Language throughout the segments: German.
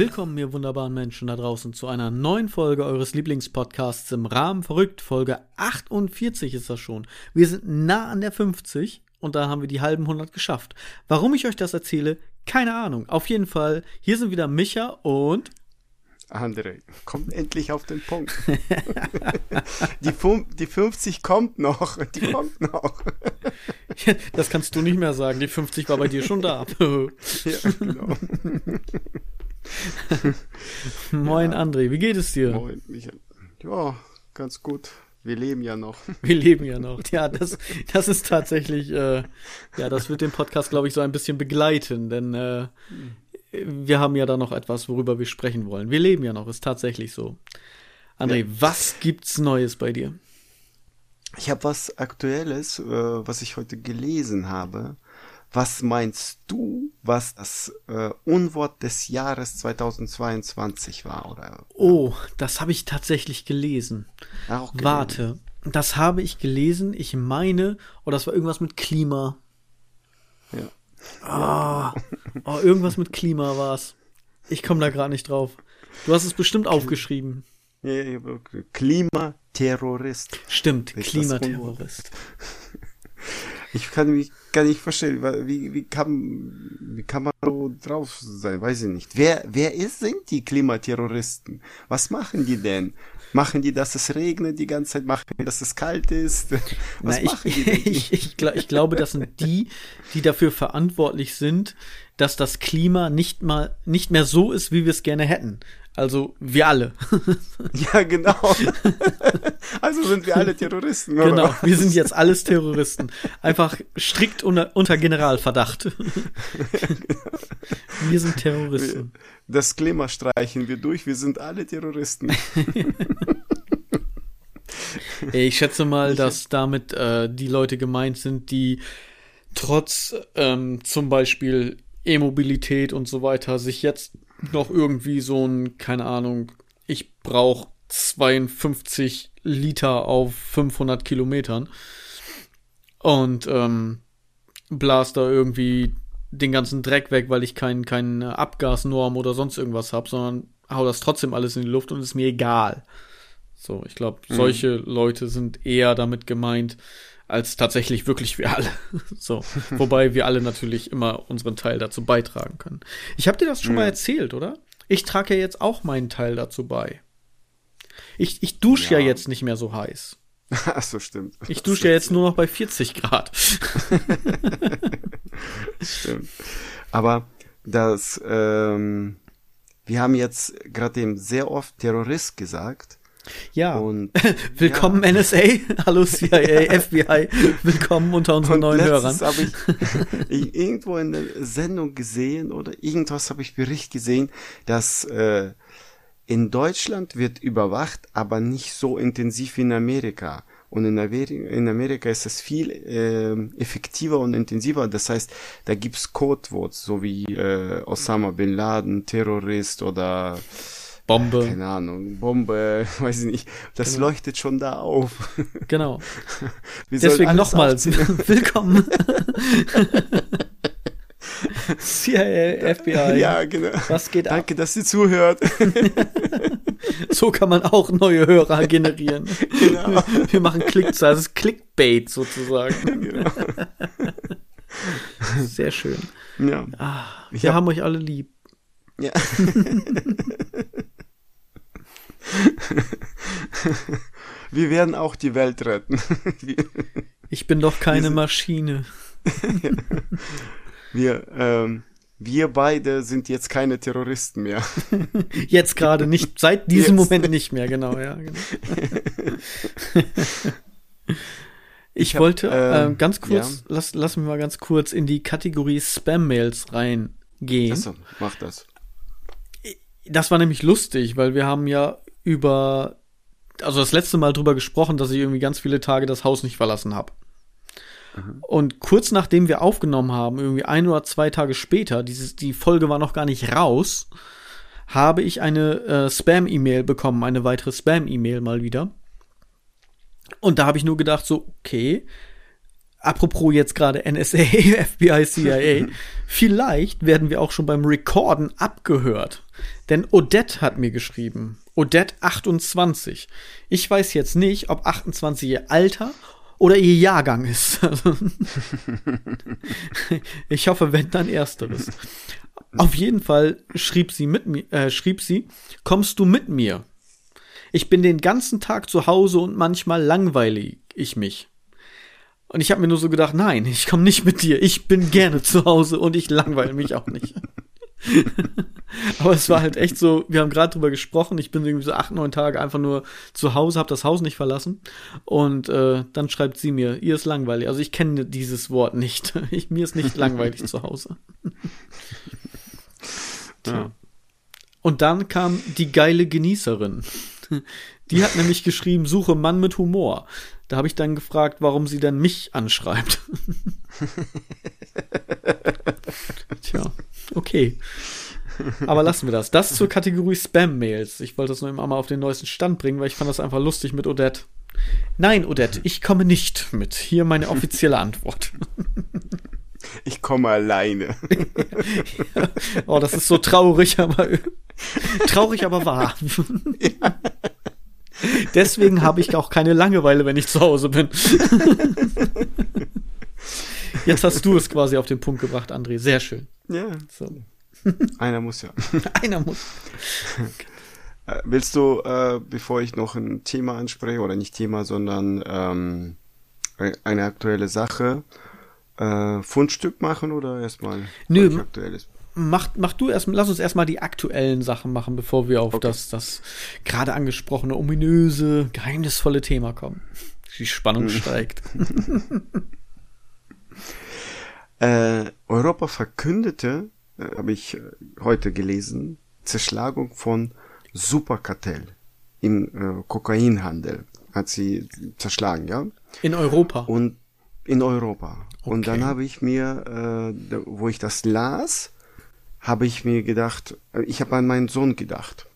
Willkommen, ihr wunderbaren Menschen da draußen, zu einer neuen Folge eures Lieblingspodcasts im Rahmen verrückt. Folge 48 ist das schon. Wir sind nah an der 50 und da haben wir die halben 100 geschafft. Warum ich euch das erzähle, keine Ahnung. Auf jeden Fall, hier sind wieder Micha und André, kommt endlich auf den Punkt. die, die 50 kommt noch, die kommt noch. das kannst du nicht mehr sagen, die 50 war bei dir schon da. ja, genau. Moin ja. André, wie geht es dir? Moin Michael. Ja, ganz gut. Wir leben ja noch. Wir leben ja noch. Ja, das, das ist tatsächlich, äh, ja, das wird den Podcast, glaube ich, so ein bisschen begleiten, denn äh, wir haben ja da noch etwas, worüber wir sprechen wollen. Wir leben ja noch, ist tatsächlich so. André, ja. was gibt's Neues bei dir? Ich habe was Aktuelles, äh, was ich heute gelesen habe. Was meinst du, was das äh, Unwort des Jahres 2022 war? Oder, oh, das habe ich tatsächlich gelesen. Auch gelesen. Warte, das habe ich gelesen. Ich meine, oh, das war irgendwas mit Klima. Ja. Ah, oh, irgendwas mit Klima war's. Ich komme da gerade nicht drauf. Du hast es bestimmt aufgeschrieben. Klimaterrorist. Stimmt, Klimaterrorist. Ich kann mich gar nicht verstehen, wie, wie, kann, wie kann man so drauf sein? Weiß ich nicht. Wer, wer ist, sind die Klimaterroristen? Was machen die denn? Machen die, dass es regnet die ganze Zeit? Machen die, dass es kalt ist? Was Na, machen ich, die denn? Ich, ich, ich glaube, das sind die, die dafür verantwortlich sind, dass das Klima nicht mal, nicht mehr so ist, wie wir es gerne hätten. Also wir alle. Ja, genau. Also sind wir alle Terroristen. Oder? Genau, wir sind jetzt alles Terroristen. Einfach strikt unter, unter Generalverdacht. Wir sind Terroristen. Das Klima streichen wir durch, wir sind alle Terroristen. Ich schätze mal, dass damit äh, die Leute gemeint sind, die trotz ähm, zum Beispiel E-Mobilität und so weiter sich jetzt noch irgendwie so ein, keine Ahnung, ich brauche 52 Liter auf 500 Kilometern und ähm, blas da irgendwie den ganzen Dreck weg, weil ich kein, keine Abgasnorm oder sonst irgendwas habe, sondern hau das trotzdem alles in die Luft und ist mir egal. So, ich glaube, mhm. solche mhm. Leute sind eher damit gemeint, als tatsächlich wirklich wir alle. so, wobei wir alle natürlich immer unseren Teil dazu beitragen können. Ich habe dir das schon ja. mal erzählt, oder? Ich trage ja jetzt auch meinen Teil dazu bei. Ich, ich dusche ja. ja jetzt nicht mehr so heiß. Ach so, stimmt. Ich dusche ja jetzt nur noch bei 40 Grad. stimmt. Aber das, ähm, wir haben jetzt gerade eben sehr oft Terrorist gesagt. Ja. Und, willkommen ja. NSA, hallo CIA, FBI, willkommen unter unseren und neuen Hörern. habe ich irgendwo in der Sendung gesehen oder irgendwas habe ich Bericht gesehen, dass äh, in Deutschland wird überwacht, aber nicht so intensiv wie in Amerika. Und in Amerika, in Amerika ist es viel äh, effektiver und intensiver. Das heißt, da gibt's Codewords, so wie äh, Osama Bin Laden, Terrorist oder Bombe. Keine Ahnung, Bombe, weiß ich nicht. Das genau. leuchtet schon da auf. Genau. Deswegen nochmals, willkommen. CIA, FBI. Ja, genau. Was geht Danke, ab? dass ihr zuhört. so kann man auch neue Hörer generieren. Genau. Wir machen Klickzahlen, das ist Clickbait sozusagen. Genau. Sehr schön. Ja. Ah, wir hab... haben euch alle lieb. Ja. Wir werden auch die Welt retten. ich bin doch keine Maschine. wir, ähm, wir beide sind jetzt keine Terroristen mehr. Jetzt gerade nicht, seit diesem jetzt. Moment nicht mehr, genau, ja. Genau. Ich, ich hab, wollte äh, ganz kurz, ja. lass, lass mich mal ganz kurz in die Kategorie Spam-Mails reingehen. Achso, mach das. Das war nämlich lustig, weil wir haben ja über, also das letzte Mal drüber gesprochen, dass ich irgendwie ganz viele Tage das Haus nicht verlassen habe. Mhm. Und kurz nachdem wir aufgenommen haben, irgendwie ein oder zwei Tage später, dieses, die Folge war noch gar nicht raus, habe ich eine äh, Spam-E-Mail bekommen, eine weitere Spam-E-Mail mal wieder. Und da habe ich nur gedacht, so, okay, apropos jetzt gerade NSA, FBI, CIA, vielleicht werden wir auch schon beim Recorden abgehört. Denn Odette hat mir geschrieben. Odette 28. Ich weiß jetzt nicht, ob 28 ihr Alter oder ihr Jahrgang ist. ich hoffe, wenn dann ersteres. Auf jeden Fall schrieb sie mit mir, äh, schrieb sie, kommst du mit mir? Ich bin den ganzen Tag zu Hause und manchmal langweilig ich mich. Und ich habe mir nur so gedacht, nein, ich komme nicht mit dir. Ich bin gerne zu Hause und ich langweile mich auch nicht. Aber es war halt echt so, wir haben gerade drüber gesprochen, ich bin irgendwie so acht, neun Tage einfach nur zu Hause, habe das Haus nicht verlassen. Und äh, dann schreibt sie mir, ihr ist langweilig. Also ich kenne dieses Wort nicht. Ich, mir ist nicht langweilig zu Hause. Ja. Und dann kam die geile Genießerin. Die hat nämlich geschrieben, suche Mann mit Humor. Da habe ich dann gefragt, warum sie dann mich anschreibt. Tja, okay. Aber lassen wir das. Das zur Kategorie Spam-Mails. Ich wollte das nur immer mal auf den neuesten Stand bringen, weil ich fand das einfach lustig mit Odette. Nein, Odette, ich komme nicht mit. Hier meine offizielle Antwort. Ich komme alleine. ja. Oh, das ist so traurig, aber traurig, aber wahr. Ja. Deswegen habe ich auch keine Langeweile, wenn ich zu Hause bin. Jetzt hast du es quasi auf den Punkt gebracht, André. Sehr schön. Ja. So. Einer muss ja. Einer muss. Äh, willst du, äh, bevor ich noch ein Thema anspreche, oder nicht Thema, sondern ähm, eine aktuelle Sache, äh, Fundstück machen oder erstmal Nö, aktuelles? mach, mach du erst, lass uns erstmal die aktuellen Sachen machen, bevor wir auf okay. das, das gerade angesprochene, ominöse, geheimnisvolle Thema kommen. Die Spannung hm. steigt. äh, Europa verkündete, äh, habe ich äh, heute gelesen, Zerschlagung von Superkartell im äh, Kokainhandel. Hat sie zerschlagen, ja? In Europa. Und in Europa. Okay. Und dann habe ich mir, äh, wo ich das las, habe ich mir gedacht, äh, ich habe an meinen Sohn gedacht.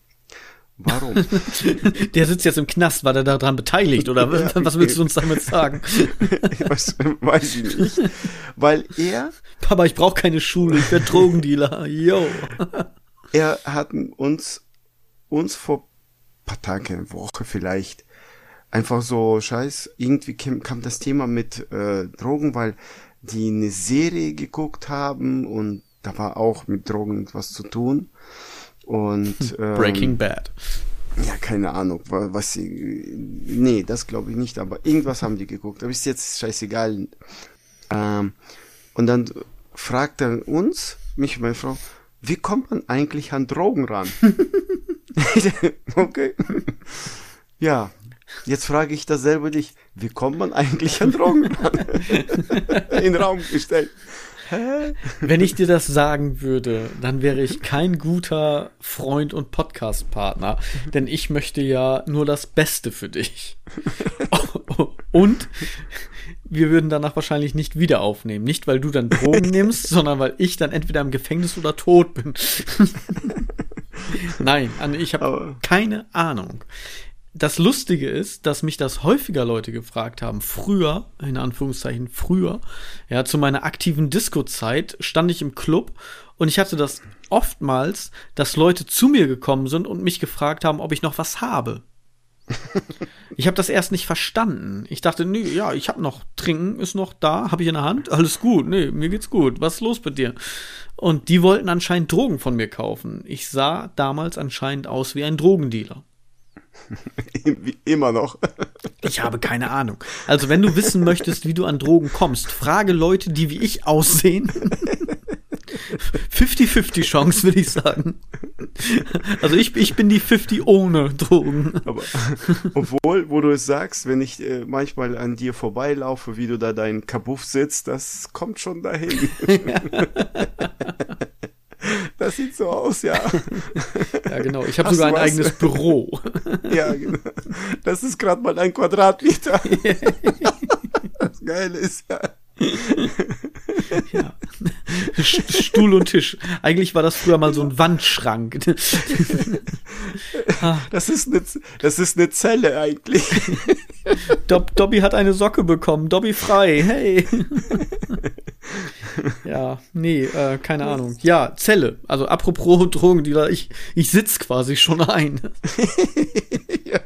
Warum? der sitzt jetzt im Knast, war der daran beteiligt oder ja, was willst du uns damit sagen? was, weiß ich nicht. Weil er. Papa, ich brauche keine Schule, ich werde Drogendealer. Yo. er hat uns, uns vor paar Tagen, eine Woche vielleicht, einfach so scheiß, irgendwie kam, kam das Thema mit äh, Drogen, weil die eine Serie geguckt haben und da war auch mit Drogen was zu tun. Und ähm, Breaking Bad. Ja, keine Ahnung, was sie. Nee, das glaube ich nicht, aber irgendwas haben die geguckt. Aber ist jetzt scheißegal. Ähm, und dann fragt er uns, mich und meine Frau, wie kommt man eigentlich an Drogen ran? okay. Ja, jetzt frage ich dasselbe dich, wie kommt man eigentlich an Drogen ran? In den Raum gestellt. Wenn ich dir das sagen würde, dann wäre ich kein guter Freund und Podcast-Partner, denn ich möchte ja nur das Beste für dich. Und wir würden danach wahrscheinlich nicht wieder aufnehmen. Nicht, weil du dann Drogen nimmst, sondern weil ich dann entweder im Gefängnis oder tot bin. Nein, ich habe keine Ahnung das Lustige ist, dass mich das häufiger Leute gefragt haben. Früher, in Anführungszeichen früher, ja, zu meiner aktiven Disco-Zeit stand ich im Club und ich hatte das oftmals, dass Leute zu mir gekommen sind und mich gefragt haben, ob ich noch was habe. ich habe das erst nicht verstanden. Ich dachte, nee, ja, ich habe noch Trinken ist noch da, habe ich in der Hand, alles gut, nee, mir geht's gut. Was ist los mit dir? Und die wollten anscheinend Drogen von mir kaufen. Ich sah damals anscheinend aus wie ein Drogendealer. Immer noch. Ich habe keine Ahnung. Also, wenn du wissen möchtest, wie du an Drogen kommst, frage Leute, die wie ich aussehen. 50-50 Chance, würde ich sagen. Also ich, ich bin die 50 ohne Drogen. Aber obwohl, wo du es sagst, wenn ich äh, manchmal an dir vorbeilaufe, wie du da dein Kabuff sitzt, das kommt schon dahin. Das sieht so aus, ja. Ja, genau. Ich habe sogar ein was? eigenes Büro. Ja, genau. Das ist gerade mal ein Quadratmeter. Das Geile ist ja. Ja. Stuhl und Tisch. Eigentlich war das früher mal so ein Wandschrank. das, ist eine, das ist eine Zelle eigentlich. Dob Dobby hat eine Socke bekommen. Dobby frei. Hey. ja, nee, äh, keine Ahnung. Ja, Zelle. Also apropos Drogendealer, ich, ich sitz quasi schon ein. ja.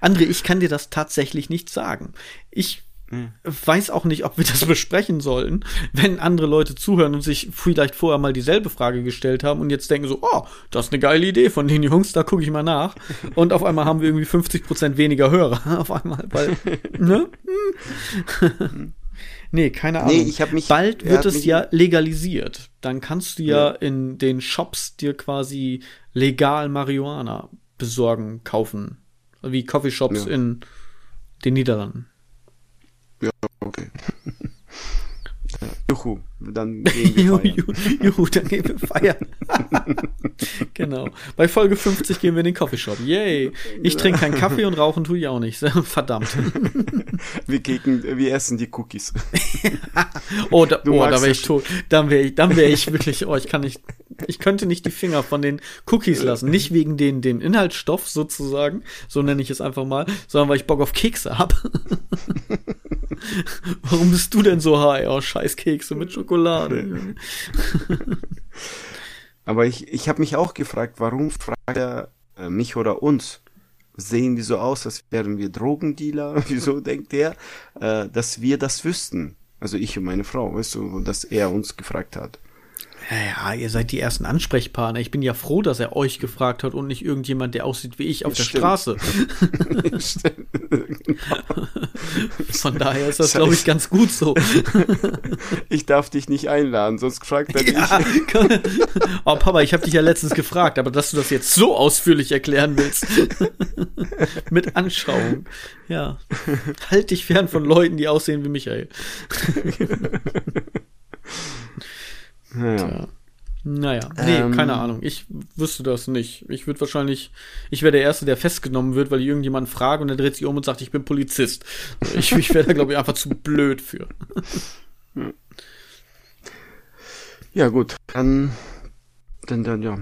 André, ich kann dir das tatsächlich nicht sagen. Ich hm. weiß auch nicht, ob wir das besprechen sollen, wenn andere Leute zuhören und sich vielleicht vorher mal dieselbe Frage gestellt haben und jetzt denken so, oh, das ist eine geile Idee von den Jungs, da gucke ich mal nach. Und auf einmal haben wir irgendwie 50 Prozent weniger Hörer auf einmal, weil, ne? Nee, keine Ahnung. Nee, ich hab mich, Bald wird es ja legalisiert. Dann kannst du ja, ja in den Shops dir quasi legal Marihuana besorgen, kaufen. Wie Coffeeshops ja. in den Niederlanden. Ja, okay. Juhu, dann gehen wir feiern. Juhu, juhu, dann gehen wir feiern. genau. Bei Folge 50 gehen wir in den Coffeeshop. Yay. Ich trinke keinen Kaffee und rauchen tue ich auch nicht. Verdammt. wir, gegen, wir essen die Cookies. oh, da, oh, da wäre ich tot. Dann wäre ich, dann wäre ich wirklich, oh, ich kann nicht, ich könnte nicht die Finger von den Cookies lassen. Nicht wegen den, dem Inhaltsstoff sozusagen, so nenne ich es einfach mal, sondern weil ich Bock auf Kekse habe. Warum bist du denn so high? Oh, scheiß Kekse mit Schokolade. Aber ich, ich habe mich auch gefragt, warum fragt er äh, mich oder uns? Sehen die so aus, als wären wir Drogendealer? Wieso denkt er, äh, dass wir das wüssten? Also ich und meine Frau, weißt du, dass er uns gefragt hat. Ja, ihr seid die ersten Ansprechpartner. Ich bin ja froh, dass er euch gefragt hat und nicht irgendjemand, der aussieht wie ich auf der stimmt. Straße. Von daher ist das, glaube ich, ganz gut so. ich darf dich nicht einladen, sonst fragt er ja, dich. oh, Papa, ich habe dich ja letztens gefragt, aber dass du das jetzt so ausführlich erklären willst. Mit Anschauung. Ja. Halt dich fern von Leuten, die aussehen wie Michael. Naja. Naja, nee, ähm, keine Ahnung. Ich wüsste das nicht. Ich würde wahrscheinlich, ich wäre der Erste, der festgenommen wird, weil ich irgendjemanden frage und der dreht sich um und sagt, ich bin Polizist. Ich, ich wäre da, glaube ich, einfach zu blöd für. Ja, gut. Dann, dann, dann, ja.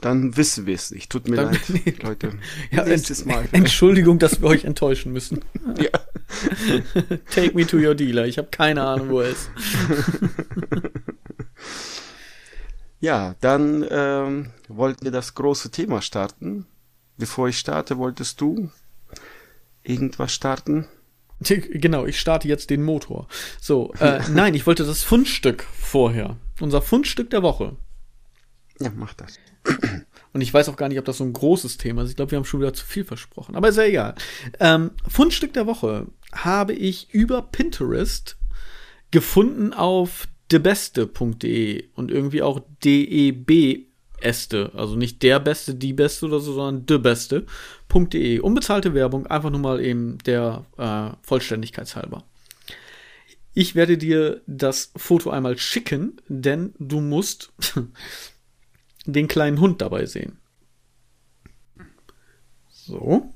Dann wissen wir es nicht. Tut mir dann, leid, nee. Leute. Ja, Nächstes Mal. Entschuldigung, dass wir euch enttäuschen müssen. Ja. Take me to your dealer. Ich habe keine Ahnung, wo er ist. Ja, dann ähm, wollten wir das große Thema starten. Bevor ich starte, wolltest du irgendwas starten? Genau, ich starte jetzt den Motor. So, äh, nein, ich wollte das Fundstück vorher. Unser Fundstück der Woche. Ja, mach das. Und ich weiß auch gar nicht, ob das so ein großes Thema ist. Ich glaube, wir haben schon wieder zu viel versprochen. Aber ist ja egal. Ähm, Fundstück der Woche habe ich über Pinterest gefunden auf debeste.de und irgendwie auch DEB Este, also nicht der Beste, die Beste oder so, sondern debeste.de. Unbezahlte Werbung, einfach nur mal eben der äh, Vollständigkeitshalber. Ich werde dir das Foto einmal schicken, denn du musst den kleinen Hund dabei sehen. So.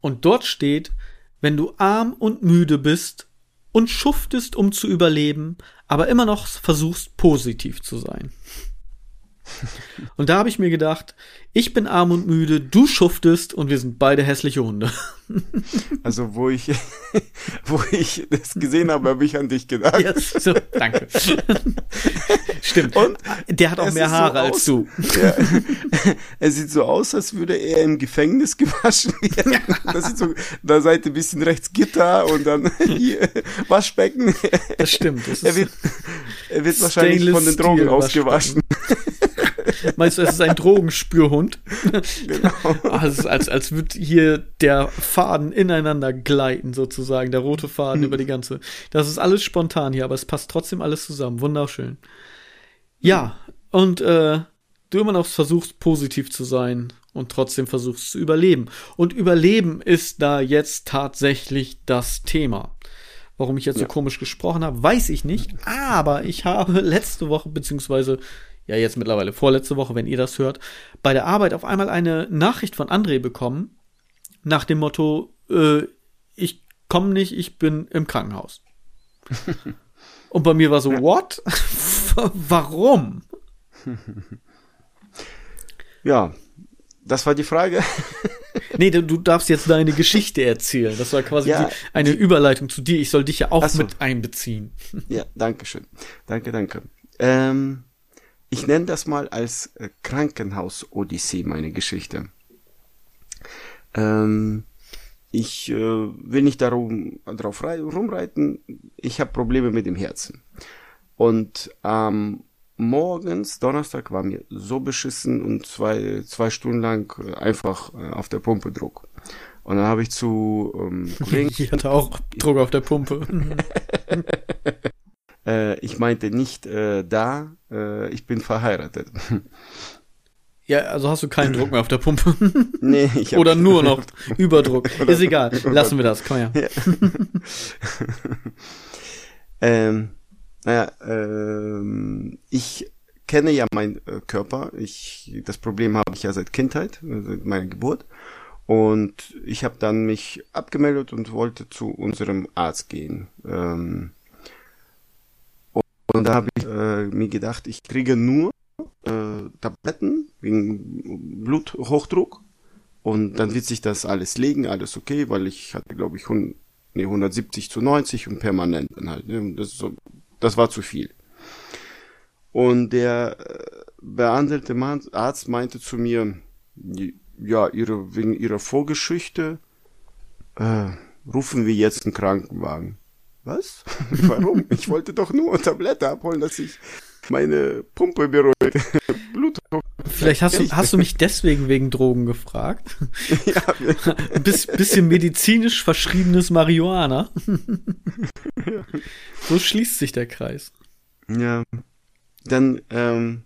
Und dort steht, wenn du arm und müde bist und schuftest, um zu überleben, aber immer noch versuchst, positiv zu sein. Und da habe ich mir gedacht, ich bin arm und müde, du schuftest und wir sind beide hässliche Hunde. Also wo ich, wo ich das gesehen habe, habe ich an dich gedacht. Yes, so, danke. Stimmt. Und der hat auch mehr Haare so als du. Ja, er sieht so aus, als würde er im Gefängnis gewaschen werden. Das sieht so, da seid ein bisschen rechts Gitter und dann hier Waschbecken. Das stimmt. Das er wird, er wird wahrscheinlich von den Drogen ausgewaschen. Meinst du, es ist ein Drogenspürhund? Genau. Also als, als würde hier der Faden ineinander gleiten, sozusagen, der rote Faden hm. über die ganze. Das ist alles spontan hier, aber es passt trotzdem alles zusammen. Wunderschön. Ja, und äh, du immer noch versuchst, positiv zu sein und trotzdem versuchst zu überleben. Und Überleben ist da jetzt tatsächlich das Thema. Warum ich jetzt ja. so komisch gesprochen habe, weiß ich nicht. Aber ich habe letzte Woche, beziehungsweise ja jetzt mittlerweile vorletzte Woche, wenn ihr das hört, bei der Arbeit auf einmal eine Nachricht von André bekommen, nach dem Motto, äh, ich komme nicht, ich bin im Krankenhaus. Und bei mir war so, what? Warum? Ja, das war die Frage. nee, du, du, darfst jetzt deine Geschichte erzählen. Das war quasi ja, die, eine die, Überleitung zu dir. Ich soll dich ja auch so. mit einbeziehen. ja, danke schön. Danke, danke. Ähm, ich nenne das mal als äh, Krankenhaus-Odyssee, meine Geschichte. Ähm, ich äh, will nicht darum, drauf rumreiten. Ich habe Probleme mit dem Herzen. Und ähm, morgens, Donnerstag, war mir so beschissen und zwei, zwei Stunden lang äh, einfach äh, auf der Pumpe Druck. Und dann habe ich zu ähm, Kollegen. ich hatte auch Druck auf der Pumpe. äh, ich meinte nicht äh, da, äh, ich bin verheiratet. Ja, also hast du keinen Druck mehr auf der Pumpe. nee, ich hab Oder nur noch Überdruck. Ist egal. Lassen wir das. Komm her. Ja. ähm, naja, ähm, ich kenne ja meinen äh, Körper. Ich, das Problem habe ich ja seit Kindheit, äh, seit meiner Geburt. Und ich habe dann mich abgemeldet und wollte zu unserem Arzt gehen. Ähm, und da habe ich äh, mir gedacht, ich kriege nur äh, Tabletten wegen Bluthochdruck. Und dann wird sich das alles legen, alles okay, weil ich hatte, glaube ich, 100, nee, 170 zu 90 und permanent dann halt. Ne? Das, so, das war zu viel. Und der äh, behandelte Arzt meinte zu mir, ja, ihre, wegen ihrer Vorgeschichte äh, rufen wir jetzt einen Krankenwagen. Was? Warum? Ich wollte doch nur Tablette abholen, dass ich meine Pumpe beruhigt. Blutdruck. Vielleicht hast du, hast du mich deswegen wegen Drogen gefragt. Ja. Biss, bisschen medizinisch verschriebenes Marihuana. Ja. So schließt sich der Kreis. Ja. Dann ähm,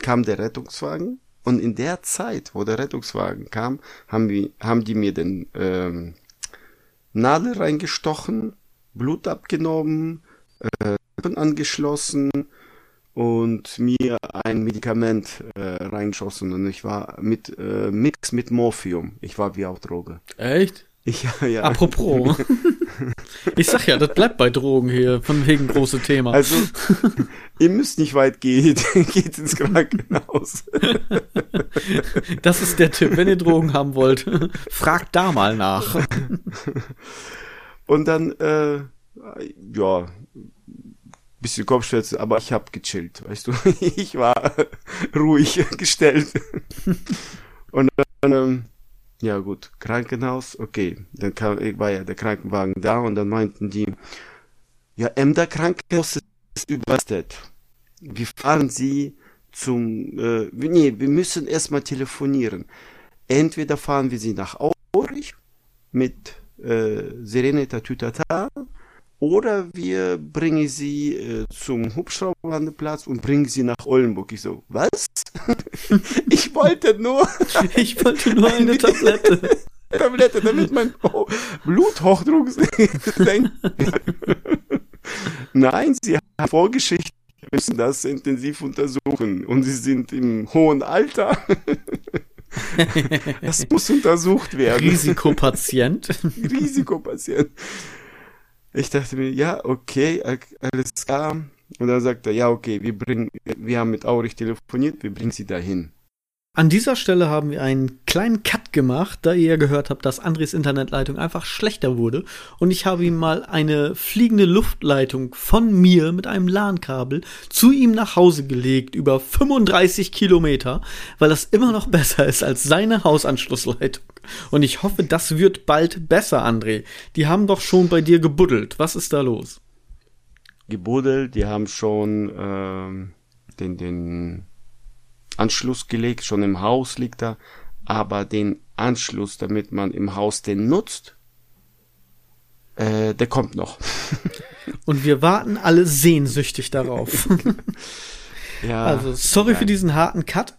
kam der Rettungswagen und in der Zeit, wo der Rettungswagen kam, haben, wir, haben die mir den ähm, Nadel reingestochen, Blut abgenommen, äh, angeschlossen und mir ein Medikament äh, reinschossen und ich war mit äh, Mix mit Morphium. Ich war wie auf Droge. Echt? Ja, ja. Apropos. ich sag ja, das bleibt bei Drogen hier, von wegen große Thema. Also, ihr müsst nicht weit gehen, geht ins Krankenhaus. das ist der Tipp, wenn ihr Drogen haben wollt, fragt da mal nach. Und dann, äh, ja, bisschen Kopfschmerzen, aber ich hab gechillt, weißt du. ich war ruhig gestellt. Und dann, ähm, ja gut, Krankenhaus, okay. Dann kam, war ja der Krankenwagen da und dann meinten die, ja, Emder Krankenhaus ist überlastet. Wir fahren Sie zum, äh, nee, wir müssen erstmal telefonieren. Entweder fahren wir Sie nach Aurich mit äh, Serene Tatütata oder wir bringen sie äh, zum Hubschrauberlandeplatz und bringen sie nach Oldenburg. Ich so, was? ich wollte nur. ich wollte nur eine Tablette. Tablette, damit mein Bluthochdruck senkt. Nein, sie haben Vorgeschichte, wir müssen das intensiv untersuchen. Und sie sind im hohen Alter. Das muss untersucht werden. Risikopatient. Risikopatient. Ich dachte mir, ja, okay, alles klar. Und dann sagt er, ja, okay, wir bringen, wir haben mit Aurich telefoniert, wir bringen sie dahin. An dieser Stelle haben wir einen kleinen Cut gemacht, da ihr ja gehört habt, dass Andres Internetleitung einfach schlechter wurde. Und ich habe ihm mal eine fliegende Luftleitung von mir mit einem LAN-Kabel zu ihm nach Hause gelegt über 35 Kilometer, weil das immer noch besser ist als seine Hausanschlussleitung. Und ich hoffe, das wird bald besser, André. Die haben doch schon bei dir gebuddelt. Was ist da los? Gebuddelt, die haben schon ähm, den, den Anschluss gelegt, schon im Haus liegt er, aber den Anschluss, damit man im Haus den nutzt, äh, der kommt noch. Und wir warten alle sehnsüchtig darauf. ja. Also, sorry nein. für diesen harten Cut.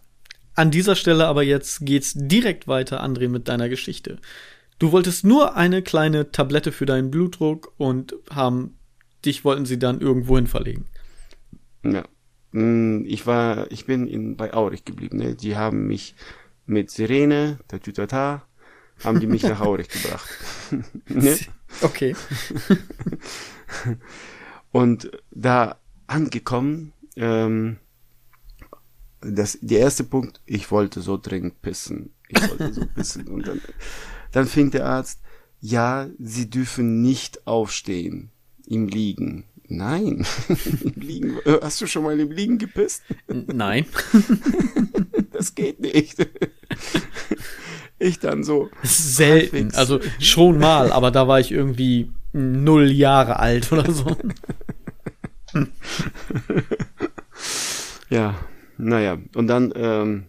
An dieser Stelle aber jetzt geht's direkt weiter, André, mit deiner Geschichte. Du wolltest nur eine kleine Tablette für deinen Blutdruck und haben, dich wollten sie dann irgendwohin verlegen. Ja. Hm, ich war, ich bin in, bei Aurich geblieben. Ne? Die haben mich mit Sirene, der Tütata, haben die mich nach Aurich gebracht. ne? Okay. Und da angekommen, ähm, das, der erste Punkt, ich wollte so dringend pissen. Ich wollte so pissen. Und dann, dann fing der Arzt, ja, Sie dürfen nicht aufstehen im Liegen. Nein, Liegen. Hast du schon mal im Liegen gepisst? Nein. das geht nicht. Ich dann so. Selten. Halbwegs. Also schon mal, aber da war ich irgendwie null Jahre alt oder so. ja, naja. Und dann, ähm,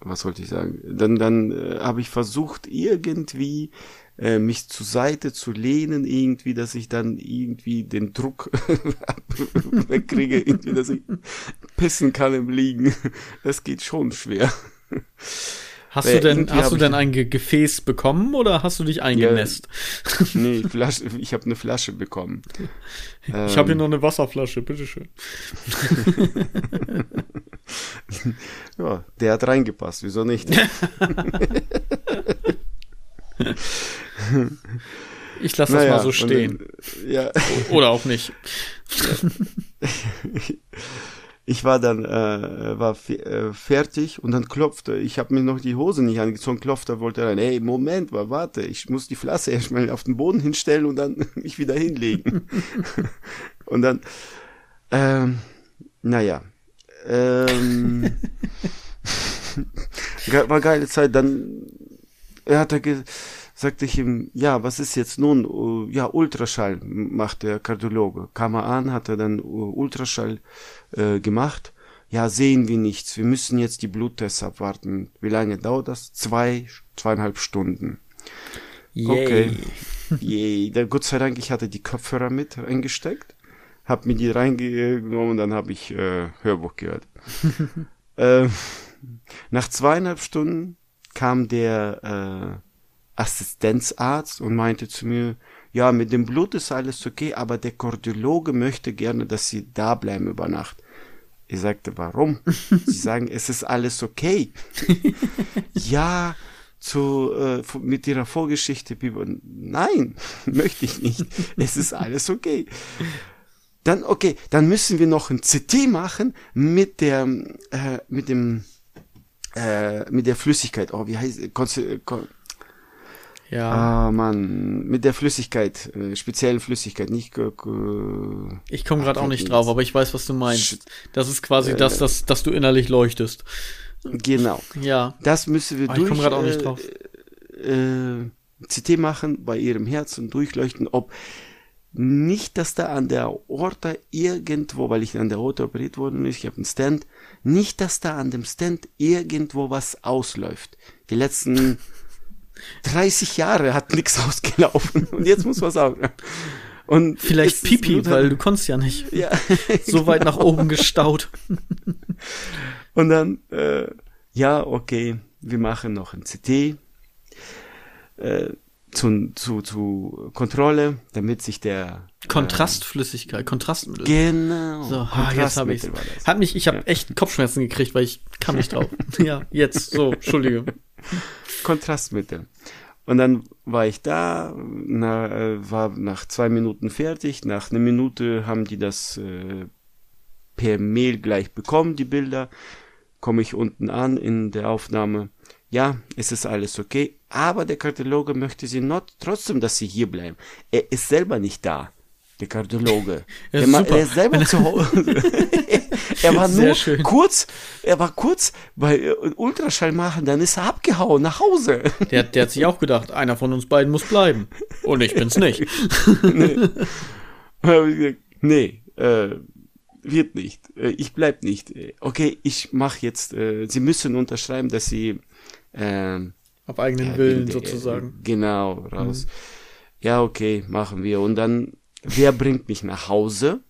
was wollte ich sagen? Dann, dann äh, habe ich versucht, irgendwie äh, mich zur Seite zu lehnen, irgendwie, dass ich dann irgendwie den Druck wegkriege, irgendwie, dass ich pissen kann im Liegen. Das geht schon schwer. Hast du denn, hast du denn ein Ge Gefäß bekommen oder hast du dich eingenässt? Ja, nee, Flasche, ich habe eine Flasche bekommen. Ich ähm, habe hier noch eine Wasserflasche, bitteschön. ja, der hat reingepasst, wieso nicht? Ich lasse das naja, mal so stehen. Dann, ja. Oder auch nicht. Ich war dann äh, war äh, fertig und dann klopfte. Ich habe mir noch die Hose nicht angezogen. Klopfte, wollte rein. Hey, Moment, mal, warte. Ich muss die Flasche erstmal auf den Boden hinstellen und dann mich wieder hinlegen. und dann, ähm, naja, ähm, war geile Zeit. Dann er hat er gesagt sagte ich ihm, ja, was ist jetzt nun? Uh, ja, Ultraschall macht der Kardiologe. Kam er an, hat er dann uh, Ultraschall äh, gemacht. Ja, sehen wir nichts. Wir müssen jetzt die Bluttests abwarten. Wie lange dauert das? Zwei, zweieinhalb Stunden. Yay. Okay. Yay. Dann, Gott sei Dank, ich hatte die Kopfhörer mit eingesteckt, hab mir die reingenommen und dann habe ich äh, Hörbuch gehört. äh, nach zweieinhalb Stunden kam der äh, Assistenzarzt und meinte zu mir, ja, mit dem Blut ist alles okay, aber der Kardiologe möchte gerne, dass Sie da bleiben über Nacht. Ich sagte, warum? Sie sagen, es ist alles okay. ja, zu, äh, mit ihrer Vorgeschichte. Nein, möchte ich nicht. Es ist alles okay. Dann, okay, dann müssen wir noch ein CT machen mit der, äh, mit dem, äh, mit der Flüssigkeit. Oh, wie heißt, Kon ja. Ah, Mann, mit der Flüssigkeit, äh, speziellen Flüssigkeit, nicht. Äh, ich komme gerade auch nicht drauf, aber ich weiß, was du meinst. Das ist quasi äh, das, dass, dass du innerlich leuchtest. Genau. Ja. Das müssen wir aber durch. Ich komme gerade auch nicht drauf. Äh, CT machen bei ihrem Herz und durchleuchten, ob nicht, dass da an der Aorta irgendwo, weil ich an der Aorta operiert worden ist, ich habe einen Stand, nicht, dass da an dem Stand irgendwo was ausläuft. Die letzten 30 Jahre hat nichts ausgelaufen und jetzt muss was auch. Und vielleicht Pipi, weil du konntest ja nicht. Ja, so genau. weit nach oben gestaut. Und dann, äh, ja, okay, wir machen noch ein CT äh, zu, zu, zu Kontrolle, damit sich der äh, Kontrastflüssigkeit, Kontrastmittel. Genau. So, ah, jetzt habe ich Hat mich, ich habe ja. echt Kopfschmerzen gekriegt, weil ich kam nicht drauf. ja, jetzt so, Entschuldige. Kontrastmittel. Und dann war ich da, na, äh, war nach zwei Minuten fertig. Nach einer Minute haben die das äh, per Mail gleich bekommen, die Bilder. Komme ich unten an in der Aufnahme. Ja, es ist alles okay. Aber der Kardiologe möchte sie not, trotzdem, dass sie hier bleiben. Er ist selber nicht da der Kardiologe. Ja, super. er ist selber zu Hause. er war nur kurz, er war kurz bei äh, Ultraschall machen, dann ist er abgehauen nach Hause. Der, der hat sich auch gedacht, einer von uns beiden muss bleiben. Und ich bin's nicht. nee, nee äh, wird nicht. Äh, ich bleib nicht. Okay, ich mach jetzt, äh, Sie müssen unterschreiben, dass Sie äh, auf eigenen Willen sozusagen. Genau, raus. Mhm. Ja, okay, machen wir. Und dann Wer bringt mich nach Hause?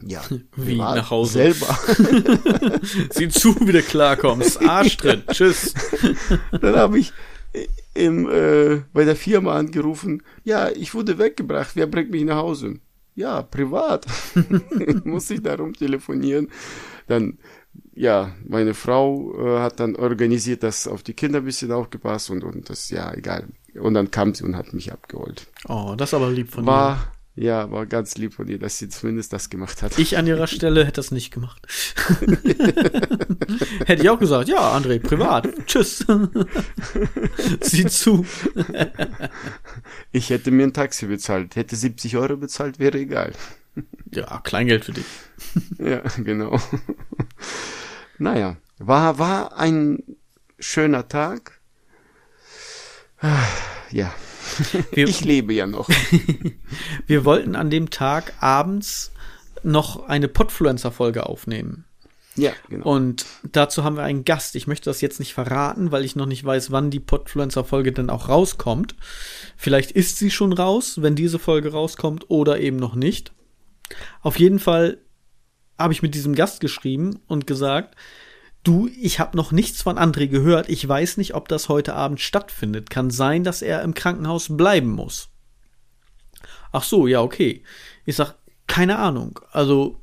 Ja, wie nach Hause? Selber. Sieh zu, wie du klarkommst. Arsch drin. Tschüss. Dann habe ich im, äh, bei der Firma angerufen. Ja, ich wurde weggebracht. Wer bringt mich nach Hause? Ja, privat. Muss ich darum telefonieren. Dann, ja, meine Frau äh, hat dann organisiert, dass auf die Kinder ein bisschen aufgepasst und, und das, ja, egal. Und dann kam sie und hat mich abgeholt. Oh, das ist aber lieb von War, Ja, aber ganz lieb von ihr, dass sie zumindest das gemacht hat. Ich an ihrer Stelle hätte das nicht gemacht. hätte ich auch gesagt, ja, André, privat. Tschüss. Sieh zu. ich hätte mir ein Taxi bezahlt. Hätte 70 Euro bezahlt, wäre egal. Ja, Kleingeld für dich. ja, genau. Naja, war, war ein schöner Tag. Ja. Wir, ich lebe ja noch. wir wollten an dem Tag abends noch eine Podfluencer-Folge aufnehmen. Ja, genau. Und dazu haben wir einen Gast. Ich möchte das jetzt nicht verraten, weil ich noch nicht weiß, wann die Podfluencer-Folge dann auch rauskommt. Vielleicht ist sie schon raus, wenn diese Folge rauskommt, oder eben noch nicht. Auf jeden Fall habe ich mit diesem Gast geschrieben und gesagt, du, ich habe noch nichts von André gehört. Ich weiß nicht, ob das heute Abend stattfindet. Kann sein, dass er im Krankenhaus bleiben muss. Ach so, ja, okay. Ich sag, keine Ahnung. Also,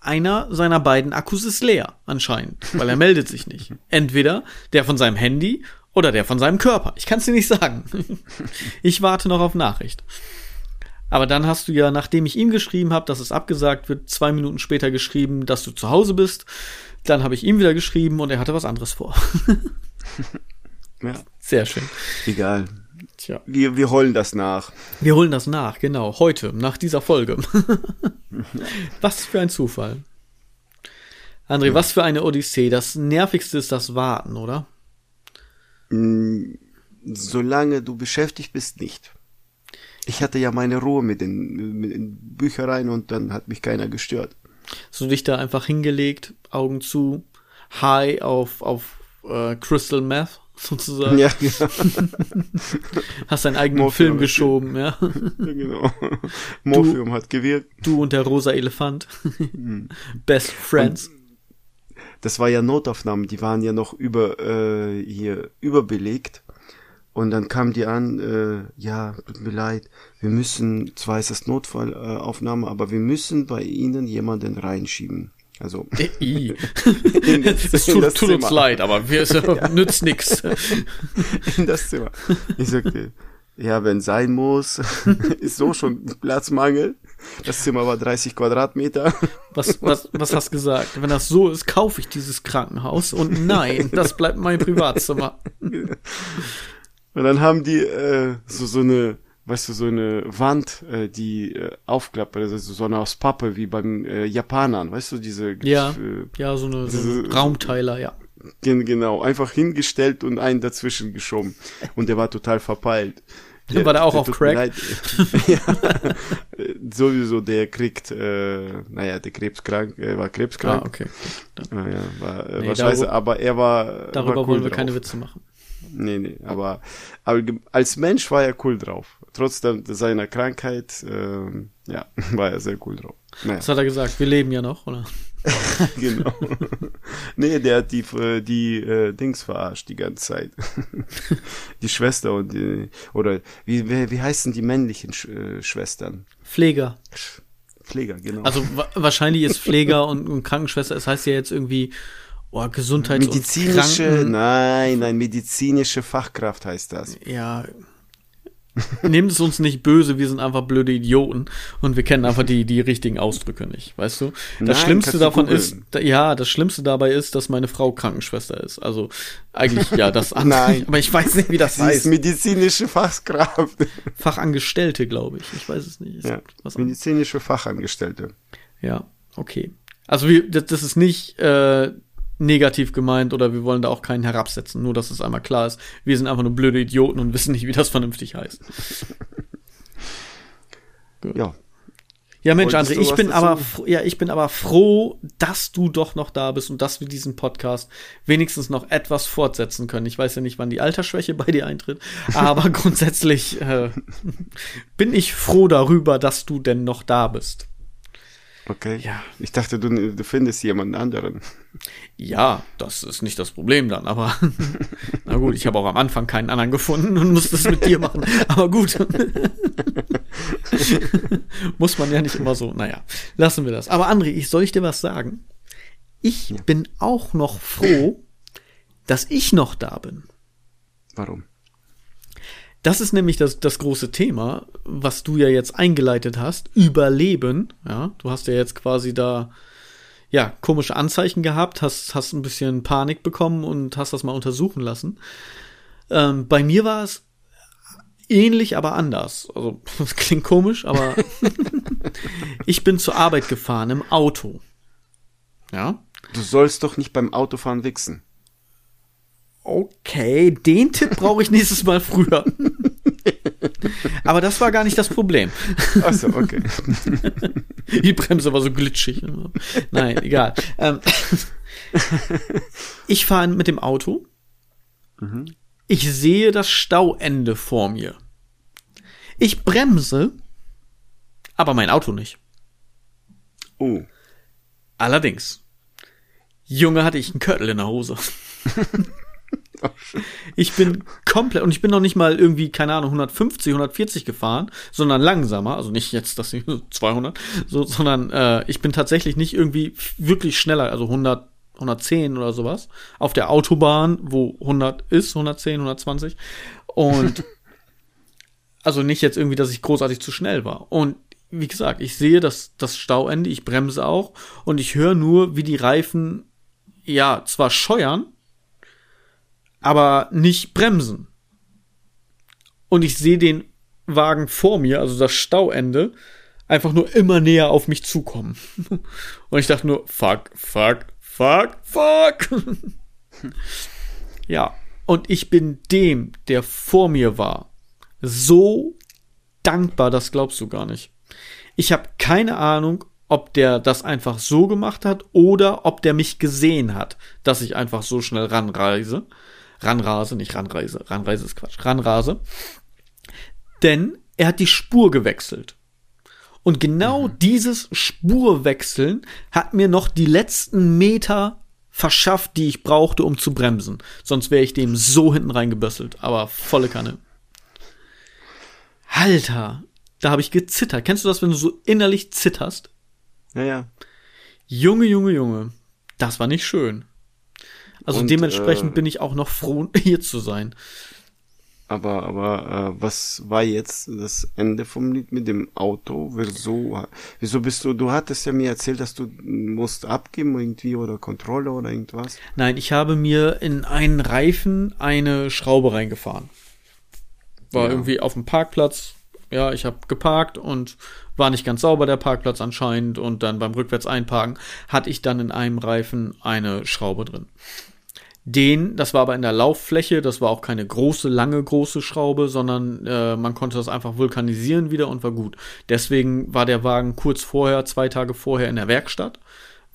einer seiner beiden Akkus ist leer, anscheinend, weil er meldet sich nicht. Entweder der von seinem Handy oder der von seinem Körper. Ich kann es dir nicht sagen. Ich warte noch auf Nachricht. Aber dann hast du ja, nachdem ich ihm geschrieben habe, dass es abgesagt wird, zwei Minuten später geschrieben, dass du zu Hause bist. Dann habe ich ihm wieder geschrieben und er hatte was anderes vor. ja. Sehr schön. Egal. Tja. Wir, wir holen das nach. Wir holen das nach, genau. Heute, nach dieser Folge. was für ein Zufall. André, ja. was für eine Odyssee. Das nervigste ist das Warten, oder? Mm, solange du beschäftigt bist, nicht. Ich hatte ja meine Ruhe mit den, mit den Büchereien und dann hat mich keiner gestört. So dich da einfach hingelegt, Augen zu, high auf, auf äh, Crystal Meth sozusagen. Ja, genau. Hast deinen eigenen Morphium Film geschoben, ja. ja genau. Morphium du, hat gewirkt. Du und der rosa Elefant. Mhm. Best Friends. Und das war ja Notaufnahmen, die waren ja noch über äh, hier überbelegt. Und dann kam die an, äh, ja, tut mir leid, wir müssen, zwar ist das Notfallaufnahme, aber wir müssen bei Ihnen jemanden reinschieben. Also. es tut, tut uns leid, aber wir ja. nützt nix. In das Zimmer. Ich sagte, ja, wenn sein muss, ist so schon Platzmangel. Das Zimmer war 30 Quadratmeter. Was, was, was hast du gesagt? Wenn das so ist, kaufe ich dieses Krankenhaus und nein, das bleibt mein Privatzimmer. Und dann haben die äh, so, so eine, weißt du, so eine Wand, äh, die äh, aufklappt, also so eine aus Pappe, wie beim äh, Japanern, weißt du, diese Ja, äh, ja so eine, so eine Raumteiler, ja. Genau, einfach hingestellt und einen dazwischen geschoben. Und der war total verpeilt. Der, war der auch der auf Crack? ja, sowieso, der kriegt, äh, naja, der krebskrank, er war krebskrank. Ah, okay. Naja, war, äh, nee, war scheiße, aber er war. Darüber war cool wollen wir drauf. keine Witze machen. Nee, nee, aber, aber als Mensch war er cool drauf. Trotzdem seiner Krankheit, äh, ja, war er sehr cool drauf. Naja. Was hat er gesagt? Wir leben ja noch, oder? genau. nee, der hat die, äh, die äh, Dings verarscht die ganze Zeit. die Schwester und die, oder wie, wie, wie heißen die männlichen Sch äh, Schwestern? Pfleger. Pfleger, genau. Also wahrscheinlich ist Pfleger und, und Krankenschwester, es das heißt ja jetzt irgendwie oh, Gesundheits- medizinische, nein, nein, medizinische Fachkraft heißt das. Ja. Nehmt es uns nicht böse, wir sind einfach blöde Idioten und wir kennen einfach die, die richtigen Ausdrücke nicht, weißt du? Das Nein, Schlimmste davon ist, ja, das Schlimmste dabei ist, dass meine Frau Krankenschwester ist. Also eigentlich, ja, das Nein. aber ich weiß nicht, wie das Sie heißt. Ist medizinische Fachkraft. Fachangestellte, glaube ich. Ich weiß es nicht. Ja, medizinische Fachangestellte. Ja, okay. Also wir, das, das ist nicht äh, negativ gemeint oder wir wollen da auch keinen herabsetzen. Nur, dass es einmal klar ist, wir sind einfach nur blöde Idioten und wissen nicht, wie das vernünftig heißt. ja. Ja, Mensch, André, ich bin aber, ja, ich bin aber froh, dass du doch noch da bist und dass wir diesen Podcast wenigstens noch etwas fortsetzen können. Ich weiß ja nicht, wann die Altersschwäche bei dir eintritt, aber grundsätzlich äh, bin ich froh darüber, dass du denn noch da bist. Okay. Ja. Ich dachte, du, du findest jemanden anderen. Ja, das ist nicht das Problem dann, aber na gut, ich habe auch am Anfang keinen anderen gefunden und musste es mit dir machen. Aber gut. Muss man ja nicht immer so. Naja, lassen wir das. Aber André, ich soll ich dir was sagen? Ich ja. bin auch noch froh, dass ich noch da bin. Warum? Das ist nämlich das, das große Thema, was du ja jetzt eingeleitet hast. Überleben. Ja, du hast ja jetzt quasi da ja, komische Anzeichen gehabt, hast, hast ein bisschen Panik bekommen und hast das mal untersuchen lassen. Ähm, bei mir war es ähnlich, aber anders. Also, das klingt komisch, aber ich bin zur Arbeit gefahren im Auto. Ja. Du sollst doch nicht beim Autofahren wichsen. Okay, den Tipp brauche ich nächstes Mal früher. Aber das war gar nicht das Problem. Achso, okay. Die Bremse war so glitschig. Nein, egal. Ähm, ich fahre mit dem Auto. Mhm. Ich sehe das Stauende vor mir. Ich bremse, aber mein Auto nicht. Oh. Allerdings. Junge, hatte ich einen Köttel in der Hose. Ich bin komplett, und ich bin noch nicht mal irgendwie, keine Ahnung, 150, 140 gefahren, sondern langsamer, also nicht jetzt, dass ich 200, so, sondern äh, ich bin tatsächlich nicht irgendwie wirklich schneller, also 100, 110 oder sowas, auf der Autobahn, wo 100 ist, 110, 120 und also nicht jetzt irgendwie, dass ich großartig zu schnell war. Und wie gesagt, ich sehe das, das Stauende, ich bremse auch. Und ich höre nur, wie die Reifen ja zwar scheuern, aber nicht bremsen. Und ich sehe den Wagen vor mir, also das Stauende, einfach nur immer näher auf mich zukommen. Und ich dachte nur, fuck, fuck, fuck, fuck. ja, und ich bin dem, der vor mir war, so dankbar, das glaubst du gar nicht. Ich habe keine Ahnung, ob der das einfach so gemacht hat oder ob der mich gesehen hat, dass ich einfach so schnell ranreise ranrase, nicht ranreise, ranreise ist Quatsch, ranrase. Denn er hat die Spur gewechselt. Und genau mhm. dieses Spurwechseln hat mir noch die letzten Meter verschafft, die ich brauchte, um zu bremsen. Sonst wäre ich dem so hinten reingebösselt. Aber volle Kanne. Alter, da habe ich gezittert. Kennst du das, wenn du so innerlich zitterst? Ja, ja. Junge, Junge, Junge. Das war nicht schön. Also und, dementsprechend äh, bin ich auch noch froh, hier zu sein. Aber, aber äh, was war jetzt das Ende vom Lied mit dem Auto? Wieso, wieso bist du, du hattest ja mir erzählt, dass du musst abgeben irgendwie oder Kontrolle oder irgendwas? Nein, ich habe mir in einen Reifen eine Schraube reingefahren. War ja. irgendwie auf dem Parkplatz. Ja, ich habe geparkt und war nicht ganz sauber der Parkplatz anscheinend und dann beim rückwärts einparken hatte ich dann in einem Reifen eine Schraube drin. Den, das war aber in der Lauffläche, das war auch keine große, lange, große Schraube, sondern äh, man konnte das einfach vulkanisieren wieder und war gut. Deswegen war der Wagen kurz vorher, zwei Tage vorher in der Werkstatt,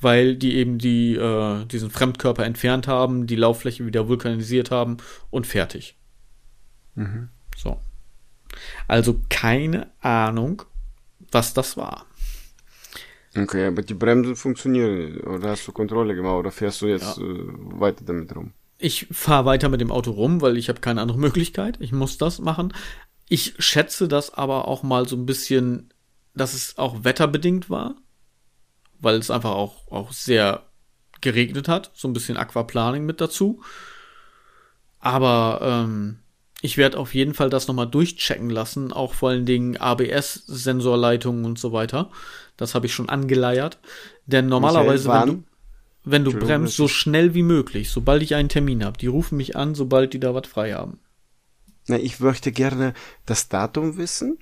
weil die eben die, äh, diesen Fremdkörper entfernt haben, die Lauffläche wieder vulkanisiert haben und fertig. Mhm. So. Also keine Ahnung, was das war. Okay, aber die Bremsen funktionieren. Oder hast du Kontrolle gemacht? Oder fährst du jetzt ja. äh, weiter damit rum? Ich fahre weiter mit dem Auto rum, weil ich habe keine andere Möglichkeit. Ich muss das machen. Ich schätze das aber auch mal so ein bisschen, dass es auch wetterbedingt war, weil es einfach auch, auch sehr geregnet hat. So ein bisschen Aquaplaning mit dazu. Aber ähm, ich werde auf jeden Fall das nochmal durchchecken lassen, auch vor allen Dingen ABS-Sensorleitungen und so weiter. Das habe ich schon angeleiert. Denn normalerweise, wenn du, wenn du bremst, so schnell wie möglich, sobald ich einen Termin habe. Die rufen mich an, sobald die da was frei haben. Na, ich möchte gerne das Datum wissen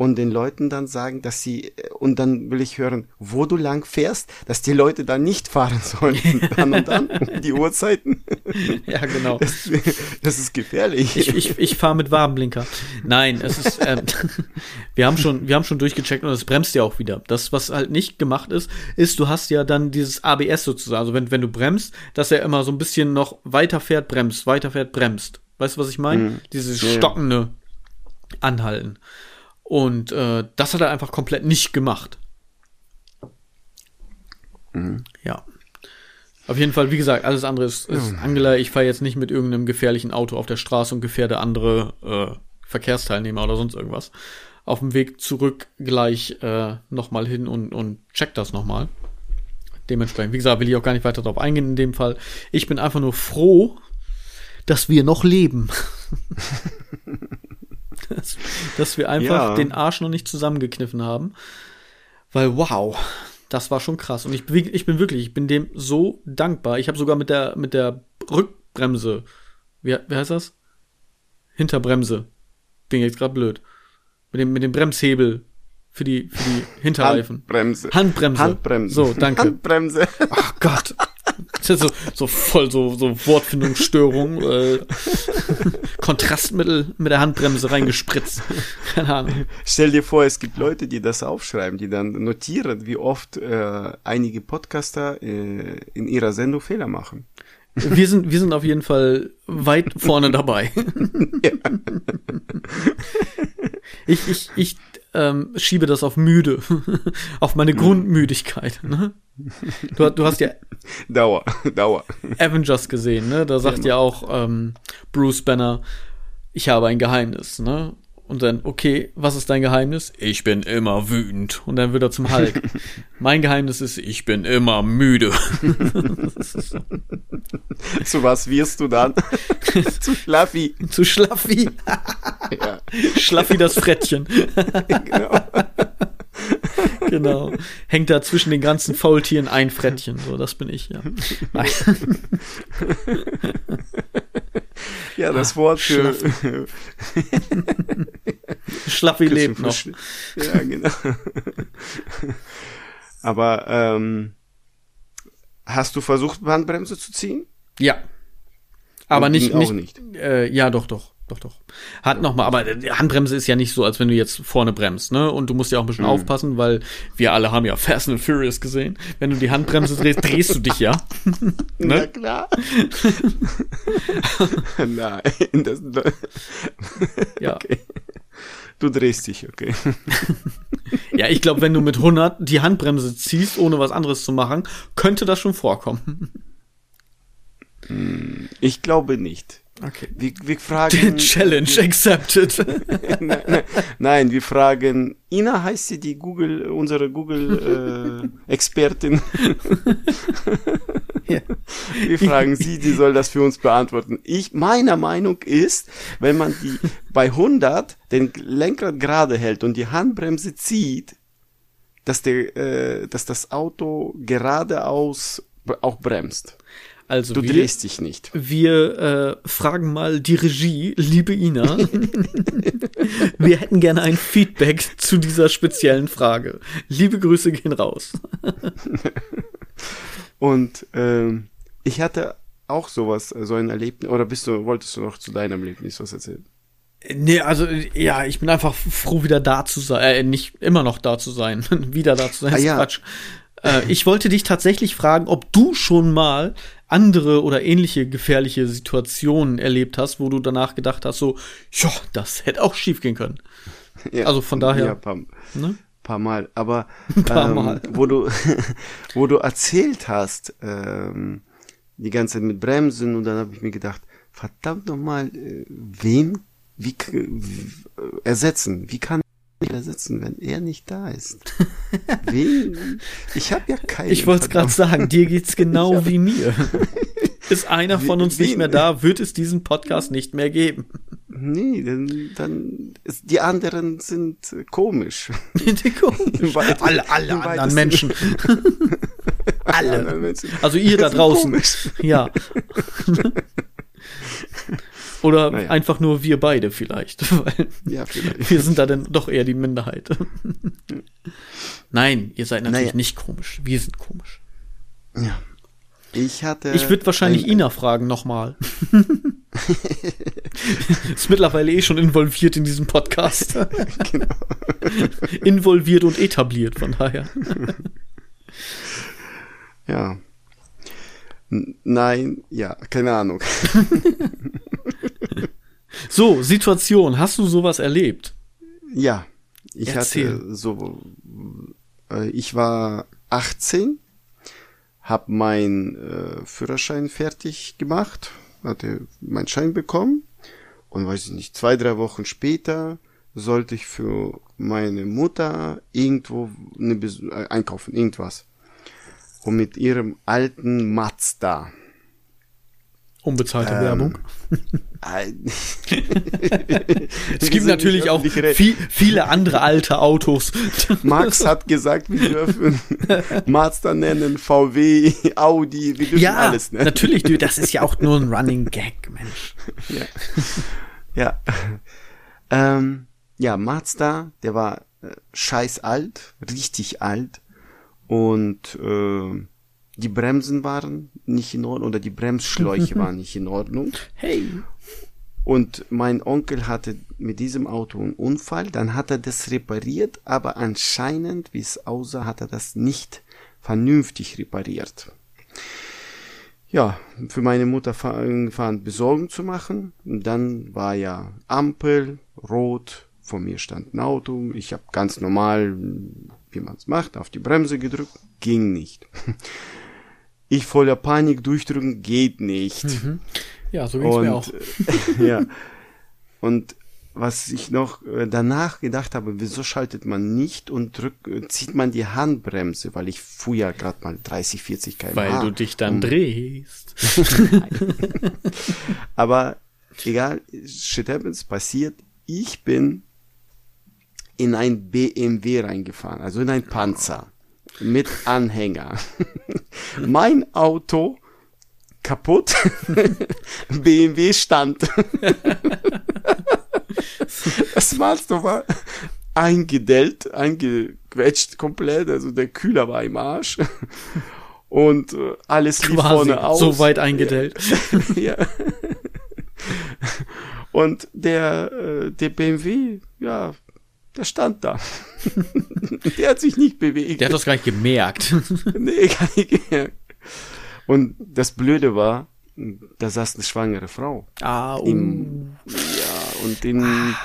und den Leuten dann sagen, dass sie, und dann will ich hören, wo du lang fährst, dass die Leute dann nicht fahren sollen, dann und dann, um die Uhrzeiten. Ja, genau. Das, das ist gefährlich. Ich, ich, ich fahre mit Warnblinker. Nein, es ist, äh, wir haben schon, wir haben schon durchgecheckt und es bremst ja auch wieder. Das, was halt nicht gemacht ist, ist, du hast ja dann dieses ABS sozusagen, also wenn, wenn du bremst, dass er immer so ein bisschen noch weiter fährt, bremst, weiter fährt, bremst. Weißt du, was ich meine? Mhm. Dieses stockende Anhalten. Und äh, das hat er einfach komplett nicht gemacht. Mhm. Ja. Auf jeden Fall, wie gesagt, alles andere ist, ist Angela. Ich fahre jetzt nicht mit irgendeinem gefährlichen Auto auf der Straße und gefährde andere äh, Verkehrsteilnehmer oder sonst irgendwas. Auf dem Weg zurück gleich äh, nochmal hin und, und check das nochmal. Dementsprechend, wie gesagt, will ich auch gar nicht weiter darauf eingehen in dem Fall. Ich bin einfach nur froh, dass wir noch leben. dass, dass wir einfach Ja. den Arsch noch nicht zusammengekniffen haben. Weil wow, das war schon krass. Und ich, bin- ich bin wirklich, ich bin dem so dankbar. Ich habe sogar mit der, mit der Rückbremse, wie, wie heißt das? Hinterbremse. Bin jetzt gerade blöd. Mit dem, mit dem Bremshebel für die, für die Hinterreifen. Handbremse. Handbremse. Handbremse. So, danke. Handbremse. Ach Gott. So, so voll so, so Wortfindungsstörung. Äh, Kontrastmittel mit der Handbremse reingespritzt. Keine Ahnung. Stell dir vor, es gibt Leute, die das aufschreiben, die dann notieren, wie oft äh, einige Podcaster äh, in ihrer Sendung Fehler machen. Wir sind, wir sind auf jeden Fall weit vorne dabei. Ich, ich, ich ähm, schiebe das auf müde, auf meine Grundmüdigkeit. Ne? Du, du hast ja Dauer, Dauer. Avengers gesehen, ne? Da sagt ja auch ähm, Bruce Banner, ich habe ein Geheimnis, ne? Und dann, okay, was ist dein Geheimnis? Ich bin immer wütend. Und dann wird er zum Hulk. mein Geheimnis ist, ich bin immer müde. Zu was wirst du dann? Zu Fluffy. Zu Schlaffi. Ja, Schlaffi das Frettchen. genau. genau. Hängt da zwischen den ganzen Faultieren ein Frettchen. So, das bin ich, ja. Nein. Ja, das Wort für, Schlaffi lebt noch. Ja, genau. Aber ähm, hast du versucht, Handbremse zu ziehen? Ja. Aber Und nicht, auch nicht, Äh, ja, doch, doch, doch, doch. Hat noch mal, aber die Handbremse ist ja nicht so, als wenn du jetzt vorne bremst, ne? Und du musst ja auch ein Mhm. bisschen aufpassen, weil wir alle haben ja Fast and Furious gesehen. Wenn du die Handbremse drehst, drehst du dich ja. Na Ne? klar. Nein, das, Ja. okay. Du drehst dich, okay. Ja, ich glaube, wenn du mit 100 die Handbremse ziehst, ohne was anderes zu machen, könnte das schon vorkommen. Ich glaube nicht. Okay. Wir, wir fragen. Challenge accepted. nein, nein, nein, wir fragen. Ina heißt sie die Google, unsere Google-Expertin. ja. Wir fragen sie, die soll das für uns beantworten. Ich, meiner Meinung ist, wenn man die bei 100 den Lenkrad gerade hält und die Handbremse zieht, dass der, äh, dass das Auto geradeaus auch bremst. Also Du wir, drehst dich nicht. wir äh, fragen mal die Regie, liebe Ina. wir hätten gerne ein Feedback zu dieser speziellen Frage. Liebe Grüße gehen raus. Und ähm, ich hatte auch sowas, äh, so ein Erlebnis. Oder bist du, wolltest du noch zu deinem Erlebnis was erzählen? Nee, also ja, ich bin einfach froh, wieder da zu sein. Äh, nicht immer noch da zu sein. wieder da zu sein. Ah, ist ja. Quatsch. Äh, ich wollte dich tatsächlich fragen, ob du schon mal andere oder ähnliche gefährliche Situationen erlebt hast, wo du danach gedacht hast, so, ja, das hätte auch schief gehen können. Ja, Also von daher- Ja, paar, Ne? paar Mal. Aber Ein paar ähm, Mal. wo du, wo du erzählt hast, ähm, die ganze Zeit mit Bremsen und dann habe ich mir gedacht, verdammt nochmal, äh, wen, wie, k- w- äh, ersetzen? Wie kann ich ersetzen, wenn er nicht da ist? wen? Ich habe ja keinen. Ich wollte es gerade sagen, dir geht's genau wie mir. Ist einer von uns nicht wie- mehr da, wird es diesen Podcast nicht mehr geben. Nee, dann, dann ist, die anderen sind komisch. Komisch. weit- alle alle anderen Menschen. Alle. Also ihr da draußen. komisch. Ja. Oder Naja. einfach nur wir beide vielleicht. Weil Ja, vielleicht. wir sind da dann doch eher die Minderheit. Nein, ihr seid natürlich Naja. nicht komisch. Wir sind komisch. Ja. Ich hatte. Ich würde wahrscheinlich ein- Ina fragen nochmal. Ist mittlerweile eh schon involviert in diesem Podcast. Genau. involviert und etabliert, von daher. Ja. N- Nein, ja, keine Ahnung. So, Situation. Hast du sowas erlebt? Ja, ich Erzähl. hatte so, äh, ich war 18, hab meinen äh, Führerschein fertig gemacht, hatte meinen Schein bekommen und weiß ich nicht, zwei, drei Wochen später sollte ich für meine Mutter irgendwo eine Bes äh, einkaufen, irgendwas. Und mit ihrem alten Mazda. Unbezahlte ähm, Werbung. es gibt natürlich auch viel, viele andere alte Autos. Max hat gesagt, wir dürfen Mazda nennen, VW, Audi, wir dürfen ja, alles nennen. Natürlich, das ist ja auch nur ein Running Gag, Mensch. Ja. Ja, ähm, ja Mazda, der war äh, scheiß alt, richtig alt und äh, die Bremsen waren nicht in Ordnung oder die Bremsschläuche waren nicht in Ordnung. Hey. Und mein Onkel hatte mit diesem Auto einen Unfall, dann hat er das repariert, aber anscheinend, wie es aussah, hat er das nicht vernünftig repariert. Ja, für meine Mutter fahren Besorgung zu machen. Und dann war ja Ampel, rot, vor mir stand ein Auto. Ich habe ganz normal, wie man es macht, auf die Bremse gedrückt. Ging nicht. Ich voller Panik durchdrücken, geht nicht. Mhm. Ja, so ging's mir auch. ja. Und was ich noch äh, danach gedacht habe, wieso schaltet man nicht und drückt, äh, zieht man die Handbremse, weil ich fuhr ja gerade mal 30, 40 km. Weil du dich dann drehst. Aber egal, shit happens, passiert. Ich bin in ein BMW reingefahren, also in ein Panzer mit Anhänger. mein Auto kaputt, BMW stand. das Master war eingedellt, eingequetscht komplett, also der Kühler war im Arsch. Und äh, alles lief Quasi vorne aus. So weit eingedellt. ja. Und der, äh, der BMW, ja, der stand da. der hat sich nicht bewegt. Der hat das gar nicht gemerkt. nee, gar nicht gemerkt. Und das Blöde war, da saß eine schwangere Frau. Ah, uh. Im, ja, und in, ah.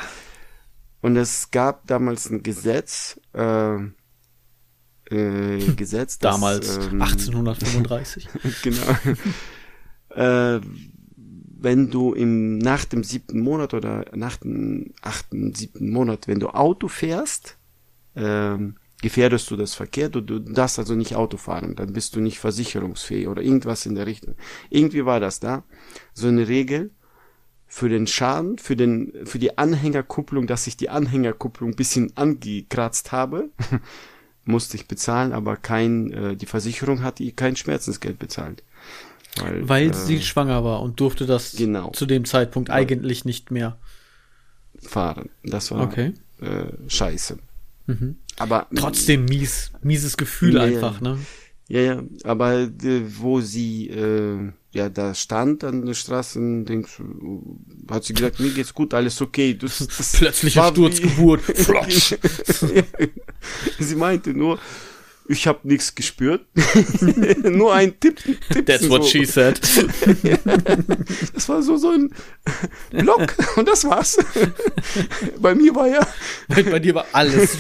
und es gab damals ein Gesetz, äh, äh, Gesetz, das, damals ähm, 1835. genau. äh, wenn du im, nach dem siebten Monat oder nach dem achten, siebten Monat, wenn du Auto fährst, ähm, gefährdest du das Verkehr, du, du darfst also nicht Auto fahren, dann bist du nicht versicherungsfähig oder irgendwas in der Richtung. Irgendwie war das da. So eine Regel für den Schaden, für den, für die Anhängerkupplung, dass ich die Anhängerkupplung ein bisschen angekratzt habe, musste ich bezahlen, aber kein, äh, die Versicherung hat kein Schmerzensgeld bezahlt. Weil, Weil äh, sie schwanger war und durfte das genau. zu dem Zeitpunkt ja. eigentlich nicht mehr fahren. Das war okay. äh, scheiße. Mhm. Aber trotzdem mies, mieses Gefühl ja, einfach, ne? Ja, ja, aber äh, wo sie äh, ja da stand an der Straße, denkst, hat sie gesagt, mir geht's gut, alles okay. Das, das Plötzliche Sturzgeburt. sie meinte nur, ich habe nichts gespürt. Nur ein Tipp. Tipp That's what so. she said. das war so so ein Block und das war's. Bei mir war ja. Bei, dir war alles.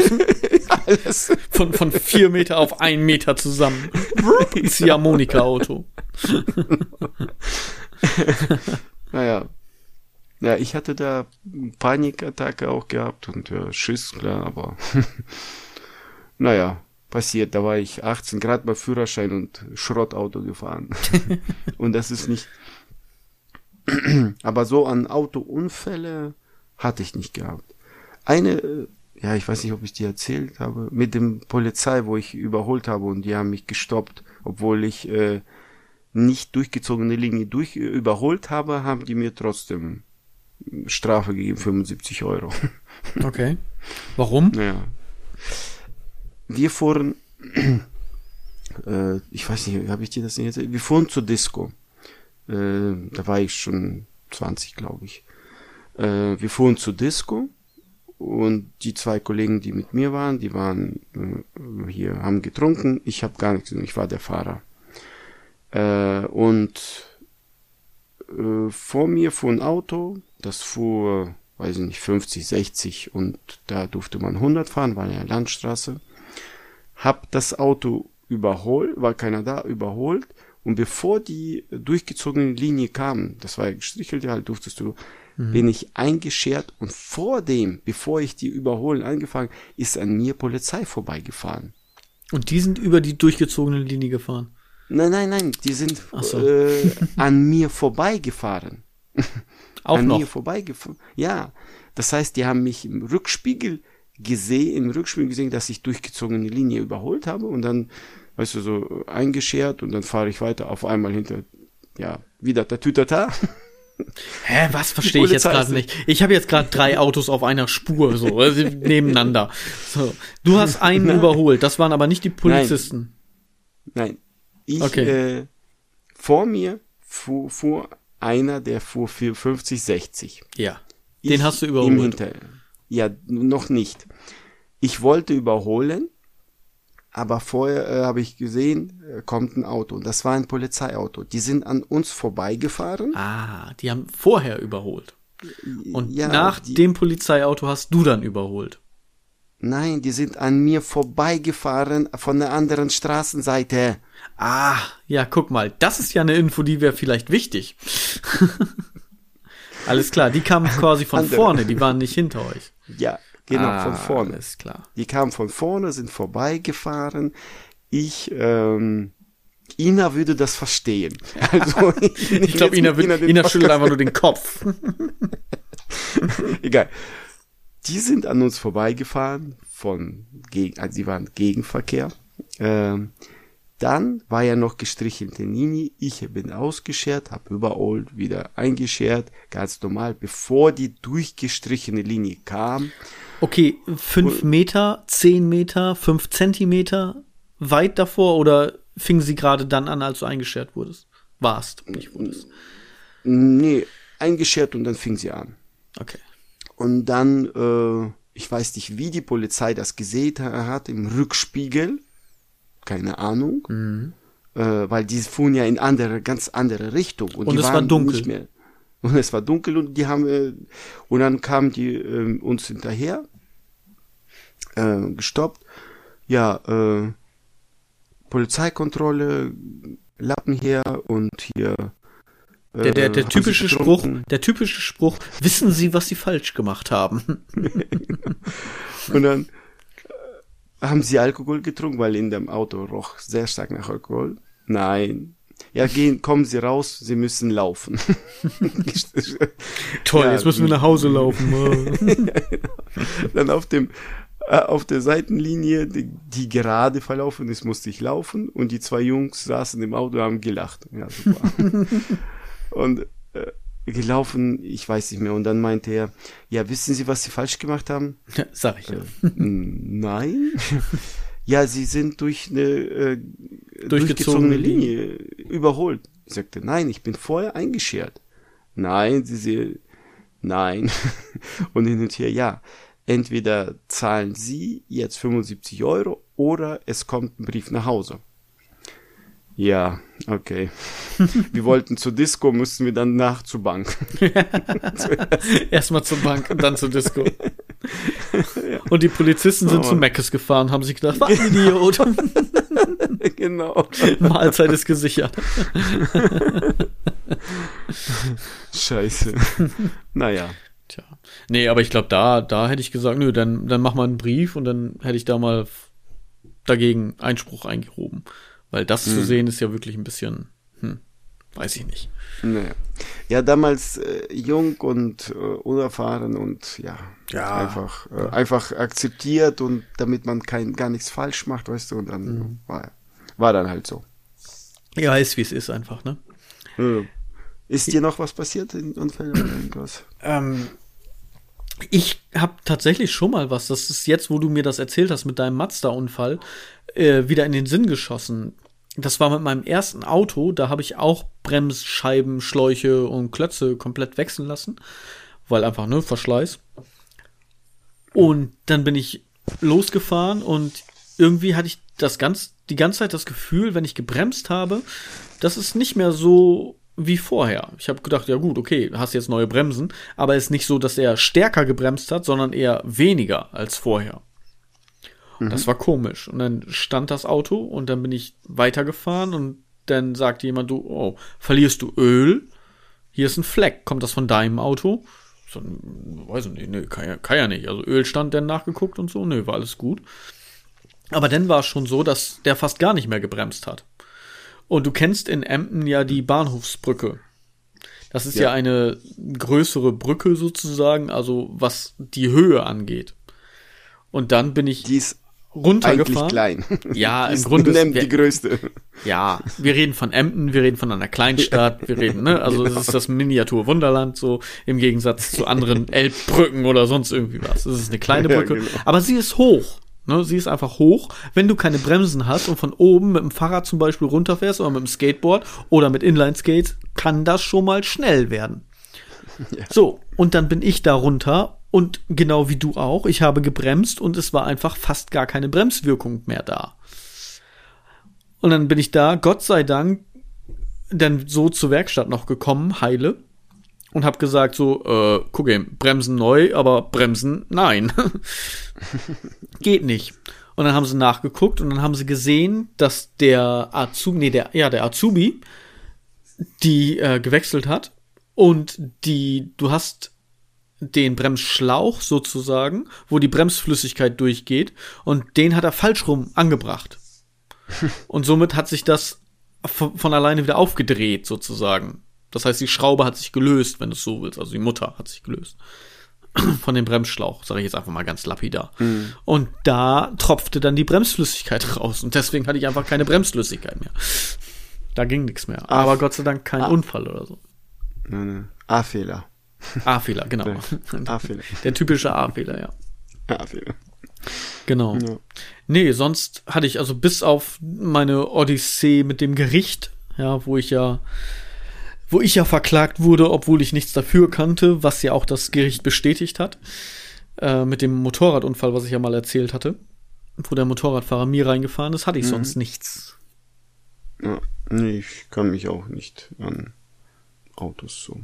alles. Von, von vier Meter auf einen Meter zusammen. Ziehharmonika-Auto. naja. Ja, ich hatte da Panikattacke auch gehabt und ja, Schiss, klar, aber naja, passiert. Da war ich 18 Grad bei Führerschein und Schrottauto gefahren. und das ist nicht. Aber so an Autounfälle hatte ich nicht gehabt. Eine, äh, ja, ich weiß nicht, ob ich dir erzählt habe, mit dem Polizei, wo ich überholt habe und die haben mich gestoppt, obwohl ich äh, nicht durchgezogene Linie durch äh, überholt habe, haben die mir trotzdem Strafe gegeben, 75 Euro. Okay. Warum? Ja wir fuhren, äh, ich weiß nicht, habe ich dir das nicht erzählt? Wir fuhren zur Disco. Äh, da war ich schon 20, glaube ich. Äh, wir fuhren zur Disco und die zwei Kollegen, die mit mir waren, die waren äh, hier, haben getrunken. Ich habe gar nichts, ich war der Fahrer. Äh, und äh, vor mir fuhr ein Auto, das fuhr, weiß ich nicht, 50, 60 und da durfte man 100 fahren, war ja Landstraße hab das Auto überholt, war keiner da, überholt und bevor die durchgezogene Linie kam, das war ja gestrichelt, ja, halt durftest du, mhm. bin ich eingeschert und vor dem, bevor ich die überholen angefangen, ist an mir Polizei vorbeigefahren. Und die sind über die durchgezogene Linie gefahren? Nein, nein, nein, die sind so. äh, an mir vorbeigefahren. Auch an noch. mir vorbeigefahren. Ja, das heißt, die haben mich im Rückspiegel gesehen, im Rückspiegel gesehen, dass ich durchgezogene Linie überholt habe und dann, weißt du, so eingeschert und dann fahre ich weiter auf einmal hinter, ja, wieder der Tütata. Hä, was verstehe ich jetzt gerade nicht? Ich habe jetzt gerade drei Autos auf einer Spur, so also nebeneinander. So, du hast einen Nein. überholt. Das waren aber nicht die Polizisten. Nein, ich, Okay. äh, vor mir fuhr, fuhr einer, der fuhr für 50, 60. Ja, Ich den hast du überholt. Hinter, ja, noch nicht. Ich wollte überholen, aber vorher äh, habe ich gesehen, äh, kommt ein Auto. Und das war ein Polizeiauto. Die sind an uns vorbeigefahren. Ah, die haben vorher überholt. Und Ja, nach die- dem Polizeiauto hast du dann überholt. Nein, die sind an mir vorbeigefahren von der anderen Straßenseite. Ah, ja, guck mal, das ist ja eine Info, die wäre vielleicht wichtig. Alles klar, die kamen quasi von Andere. vorne, die waren nicht hinter euch. Ja, genau, ah, von vorne. Alles klar. Die kamen von vorne, sind vorbeigefahren. Ich, ähm, Ina würde das verstehen. Also, Ich glaube, Ina, den Ina schüttelt einfach nur den Kopf. Egal. Die sind an uns vorbeigefahren von gegen, also sie waren Gegenverkehr. Ähm, dann war ja noch gestrichelte Linie. Ich bin ausgeschert, habe überholt, wieder eingeschert, ganz normal, bevor die durchgestrichene Linie kam. Okay, fünf Meter, zehn Meter, fünf Zentimeter weit davor oder fing sie gerade dann an, als du eingeschert wurdest? Warst, nicht wurdest. Nee, eingeschert und dann fing sie an. Okay. Und dann, äh, ich weiß nicht, wie die Polizei das gesehen ha- hat, im Rückspiegel. Keine Ahnung. Mhm. Äh, weil die fuhren ja in andere, ganz andere Richtung. Und, Und die es war waren dunkel. Nicht mehr. Und es war dunkel und die haben, äh, und dann kamen die äh, uns hinterher, äh, gestoppt. Ja, äh, Polizeikontrolle, Lappen her und hier. Der, der, äh, der haben typische Spruch, der typische Spruch, wissen Sie, was Sie falsch gemacht haben? Und dann äh, haben sie Alkohol getrunken, weil in dem Auto roch sehr stark nach Alkohol. Nein. Ja, gehen, kommen Sie raus, Sie müssen laufen. Toll, Ja, jetzt müssen wir nach Hause laufen. dann auf dem äh, auf der Seitenlinie, die, die gerade verlaufen ist, musste ich laufen und die zwei Jungs saßen im Auto und haben gelacht. Ja, super. und äh, gelaufen, ich weiß nicht mehr. Und dann meinte er, ja, wissen Sie, was Sie falsch gemacht haben? Sag ich ja. Mm, Nein. ja, sie sind durch eine äh, Durchgezogene durchgezogene Linie überholt. Ich sagte, nein, ich bin vorher eingeschert. Nein, sie, sie nein. Und hin und her, ja. Entweder zahlen Sie jetzt 75 Euro oder es kommt ein Brief nach Hause. Ja, okay. wir wollten zur Disco, mussten wir dann nach zur Bank. Erstmal zur Bank und dann zur Disco. Und die Polizisten sind Oh zu. Meckes gefahren, haben sich gedacht, was ein Idiot. genau. Mahlzeit ist gesichert. Scheiße. naja. Tja. Nee, aber ich glaube, da, da hätte ich gesagt, nö, dann, dann mach mal einen Brief und dann hätte ich da mal dagegen Einspruch eingehoben. Weil das Hm. zu sehen ist ja wirklich ein bisschen, hm, weiß ich nicht. Naja. Ja, damals äh, jung und äh, unerfahren und ja, Ja. einfach äh, einfach akzeptiert und damit man kein gar nichts falsch macht, weißt du, und dann Mhm. war war dann halt so. Ja, ist wie es ist einfach, ne? Ist dir noch was passiert in Unfällen oder irgendwas? Ähm, ich habe tatsächlich schon mal was, das ist jetzt, wo du mir das erzählt hast mit deinem Mazda-Unfall, äh, wieder in den Sinn geschossen. Das war mit meinem ersten Auto, da habe ich auch Bremsscheiben, Schläuche und Klötze komplett wechseln lassen, weil einfach, ne, Verschleiß. Und dann bin ich losgefahren und irgendwie hatte ich das ganz, die ganze Zeit das Gefühl, wenn ich gebremst habe, das ist nicht mehr so wie vorher. Ich habe gedacht, ja gut, okay, hast jetzt neue Bremsen, aber es ist nicht so, dass er stärker gebremst hat, sondern eher weniger als vorher. Das war komisch. Und dann stand das Auto und dann bin ich weitergefahren und dann sagte jemand, du, oh, verlierst du Öl? Hier ist ein Fleck. Kommt das von deinem Auto? So, weiß ich nicht, nee, kann ja, kann ja nicht. Also Öl stand dann nachgeguckt und so, nee, war alles gut. Aber dann war es schon so, dass der fast gar nicht mehr gebremst hat. Und du kennst in Emden ja die Bahnhofsbrücke. Das ist ja. ja eine größere Brücke sozusagen, also was die Höhe angeht. Und dann bin ich die ist runtergefahren. klein. Ja, im Grunde ist die größte. Ja, wir reden von Emden, wir reden von einer Kleinstadt, wir reden, ne, also genau. das ist das Miniatur Wunderland so im Gegensatz zu anderen Elbbrücken oder sonst irgendwie was. Es ist eine kleine Brücke, ja, genau. aber sie ist hoch. Ne, sie ist einfach hoch. Wenn du keine Bremsen hast und von oben mit dem Fahrrad zum Beispiel runterfährst oder mit dem Skateboard oder mit Inline-Skates, kann das schon mal schnell werden. Ja. So, und dann bin ich da runter und genau wie du auch, ich habe gebremst und es war einfach fast gar keine Bremswirkung mehr da. Und dann bin ich da, Gott sei Dank, dann so zur Werkstatt noch gekommen, heile, und habe gesagt so, äh, guck eben, Bremsen neu, aber Bremsen nein. Geht nicht. Und dann haben sie nachgeguckt und dann haben sie gesehen, dass der Azubi, nee, der, ja, der Azubi, die äh, gewechselt hat und die, du hast den Bremsschlauch sozusagen, wo die Bremsflüssigkeit durchgeht, und den hat er falsch rum angebracht. und somit hat sich das von alleine wieder aufgedreht sozusagen. Das heißt, die Schraube hat sich gelöst, wenn du es so willst. Also die Mutter hat sich gelöst. Von dem Bremsschlauch, sage ich jetzt einfach mal ganz lapidar. Mhm. Und da tropfte dann die Bremsflüssigkeit raus. Und deswegen hatte ich einfach keine Bremsflüssigkeit mehr. Da ging nichts mehr. Aber Gott sei Dank kein ah. Unfall oder so. Nein, nein. A-Fehler. A-Fehler, genau. A-Fehler. Der typische A-Fehler, ja. A-Fehler. Genau. Ja. Nee, sonst hatte ich also bis auf meine Odyssee mit dem Gericht, ja, wo ich ja, wo ich ja verklagt wurde, obwohl ich nichts dafür kannte, was ja auch das Gericht bestätigt hat, äh, mit dem Motorradunfall, was ich ja mal erzählt hatte, wo der Motorradfahrer mir reingefahren ist, hatte ich mhm. sonst nichts. Ja, nee, ich kann mich auch nicht an Autos so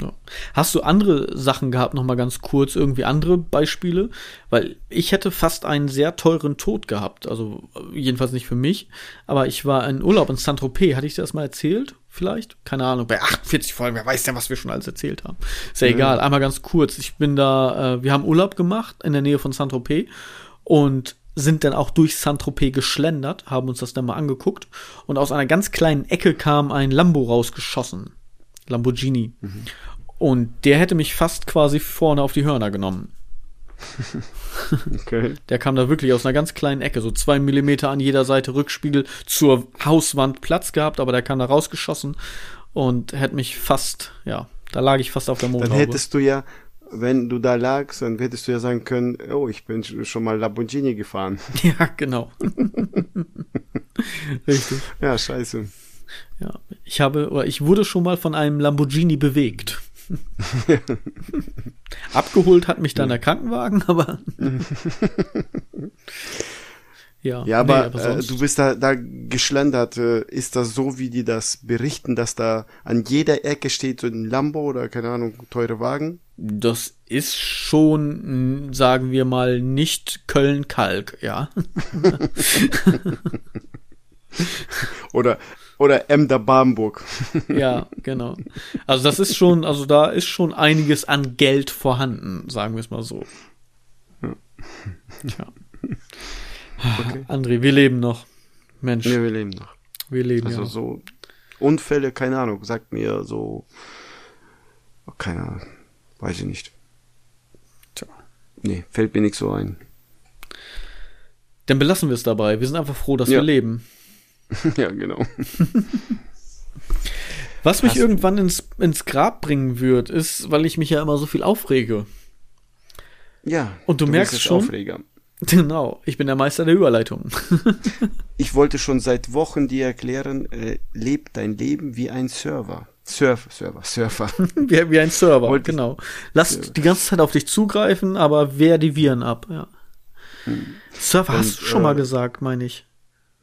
ja. Hast du andere Sachen gehabt, noch mal ganz kurz, irgendwie andere Beispiele? Weil ich hätte fast einen sehr teuren Tod gehabt, also jedenfalls nicht für mich, aber ich war in Urlaub in Saint-Tropez, hatte ich dir das mal erzählt? Vielleicht? Keine Ahnung, bei 48 Folgen, wer weiß denn, was wir schon alles erzählt haben. Ist ja, ja. egal, einmal ganz kurz. Ich bin da, äh, wir haben Urlaub gemacht in der Nähe von Saint-Tropez und sind dann auch durch Saint-Tropez geschlendert, haben uns das dann mal angeguckt und aus einer ganz kleinen Ecke kam ein Lambo rausgeschossen. Lamborghini. Mhm. Und der hätte mich fast quasi vorne auf die Hörner genommen. okay. Der kam da wirklich aus einer ganz kleinen Ecke, so zwei Millimeter an jeder Seite Rückspiegel zur Hauswand Platz gehabt, aber der kam da rausgeschossen und hätte mich fast, ja, da lag ich fast auf der Motorhaube. Dann hättest du ja, wenn du da lagst, dann hättest du ja sagen können, oh, ich bin schon mal Lamborghini gefahren. Ja, genau. Richtig. Ja, scheiße. Ja, ich habe, oder ich wurde schon mal von einem Lamborghini bewegt. Abgeholt hat mich dann der Krankenwagen, aber. ja, ja, aber, nee, aber äh, du bist da, da geschlendert. Äh, ist das so, wie die das berichten, dass da an jeder Ecke steht so ein Lambo oder keine Ahnung, teure Wagen? Das ist schon, sagen wir mal, nicht Köln-Kalk, ja. oder oder Emder Bamburg. ja, genau. Also das ist schon, also da ist schon einiges an Geld vorhanden, sagen wir es mal so. Ja. Tja. Okay. André, wir leben noch. Mensch. Ja, wir leben noch. Wir leben Also ja. so Unfälle, keine Ahnung, sagt mir so, keine Ahnung, weiß ich nicht. Tja. Nee, fällt mir nichts so ein. Dann belassen wir es dabei. Wir sind einfach froh, dass ja. wir leben. ja, genau. Was mich Hast irgendwann ins, ins Grab bringen wird, ist, weil ich mich ja immer so viel aufrege. Ja. Und du, du merkst schon. Aufreger. Genau, ich bin der Meister der Überleitung. ich wollte schon seit Wochen dir erklären, äh, leb dein Leben wie ein Server. Surf, Server, Surfer. wie, wie ein Server, wollte genau. Lass Server. die ganze Zeit auf dich zugreifen, aber wehr die Viren ab, ja. Hm. Surfer Und, hast du schon äh, mal gesagt, meine ich.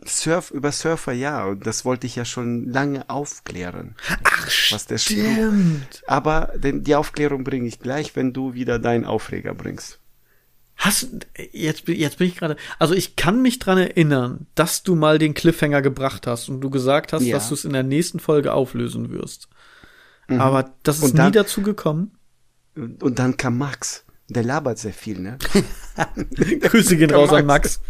Surf über Surfer, ja, und das wollte ich ja schon lange aufklären. Ach, was der stimmt. Aber den, die Aufklärung bringe ich gleich, wenn du wieder deinen Aufreger bringst. Hast jetzt jetzt bin ich gerade, also ich kann mich dran erinnern, dass du mal den Cliffhanger gebracht hast und du gesagt hast, ja. dass du es in der nächsten Folge auflösen wirst. Mhm. Aber das ist dann, nie dazu gekommen. Und dann kam Max. Der labert sehr viel, ne? Grüße gehen raus an Max.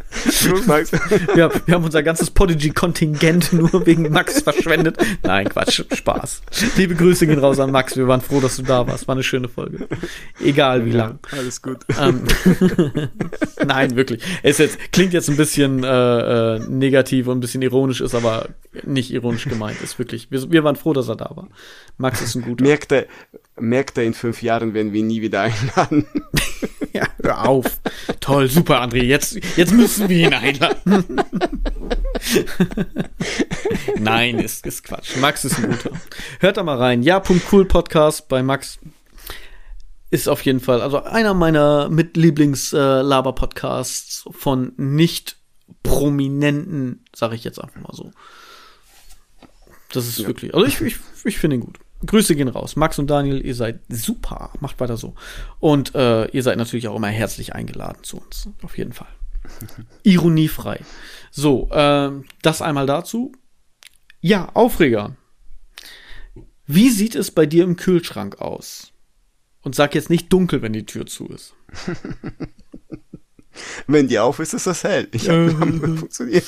Max. ja, wir haben unser ganzes Podigy-Kontingent nur wegen Max verschwendet. Nein, Quatsch, Spaß. Liebe Grüße gehen raus an Max. Wir waren froh, dass du da warst. War eine schöne Folge. Egal wie lang. Ja, alles gut. Ähm, Nein, wirklich. Es jetzt, klingt jetzt ein bisschen äh, äh, negativ und ein bisschen ironisch, ist aber nicht ironisch gemeint. Ist wirklich. Wir, wir waren froh, dass er da war. Max ist ein guter. Merkt er, merkt er in fünf Jahren, wenn wir ihn nie wieder einladen. Hör auf. Toll, super, André. Jetzt, jetzt müssen wir ihn einladen. Nein, ist, ist Quatsch. Max ist ein guter. Hört da mal rein. Ja.cool Podcast bei Max ist auf jeden Fall, also einer meiner Mitlieblings-Laber-Podcasts äh, von nicht prominenten, sage ich jetzt einfach mal so. Das ist ja. wirklich, also ich, ich, ich finde ihn gut. Grüße gehen raus. Max und Daniel, ihr seid super. Macht weiter so. Und äh, ihr seid natürlich auch immer herzlich eingeladen zu uns. Auf jeden Fall. Ironiefrei. So, äh, das einmal dazu. Ja, Aufreger. Wie sieht es bei dir im Kühlschrank aus? Und sag jetzt nicht dunkel, wenn die Tür zu ist. Wenn die auf ist, ist das hell. Ich hab, ähm, funktioniert.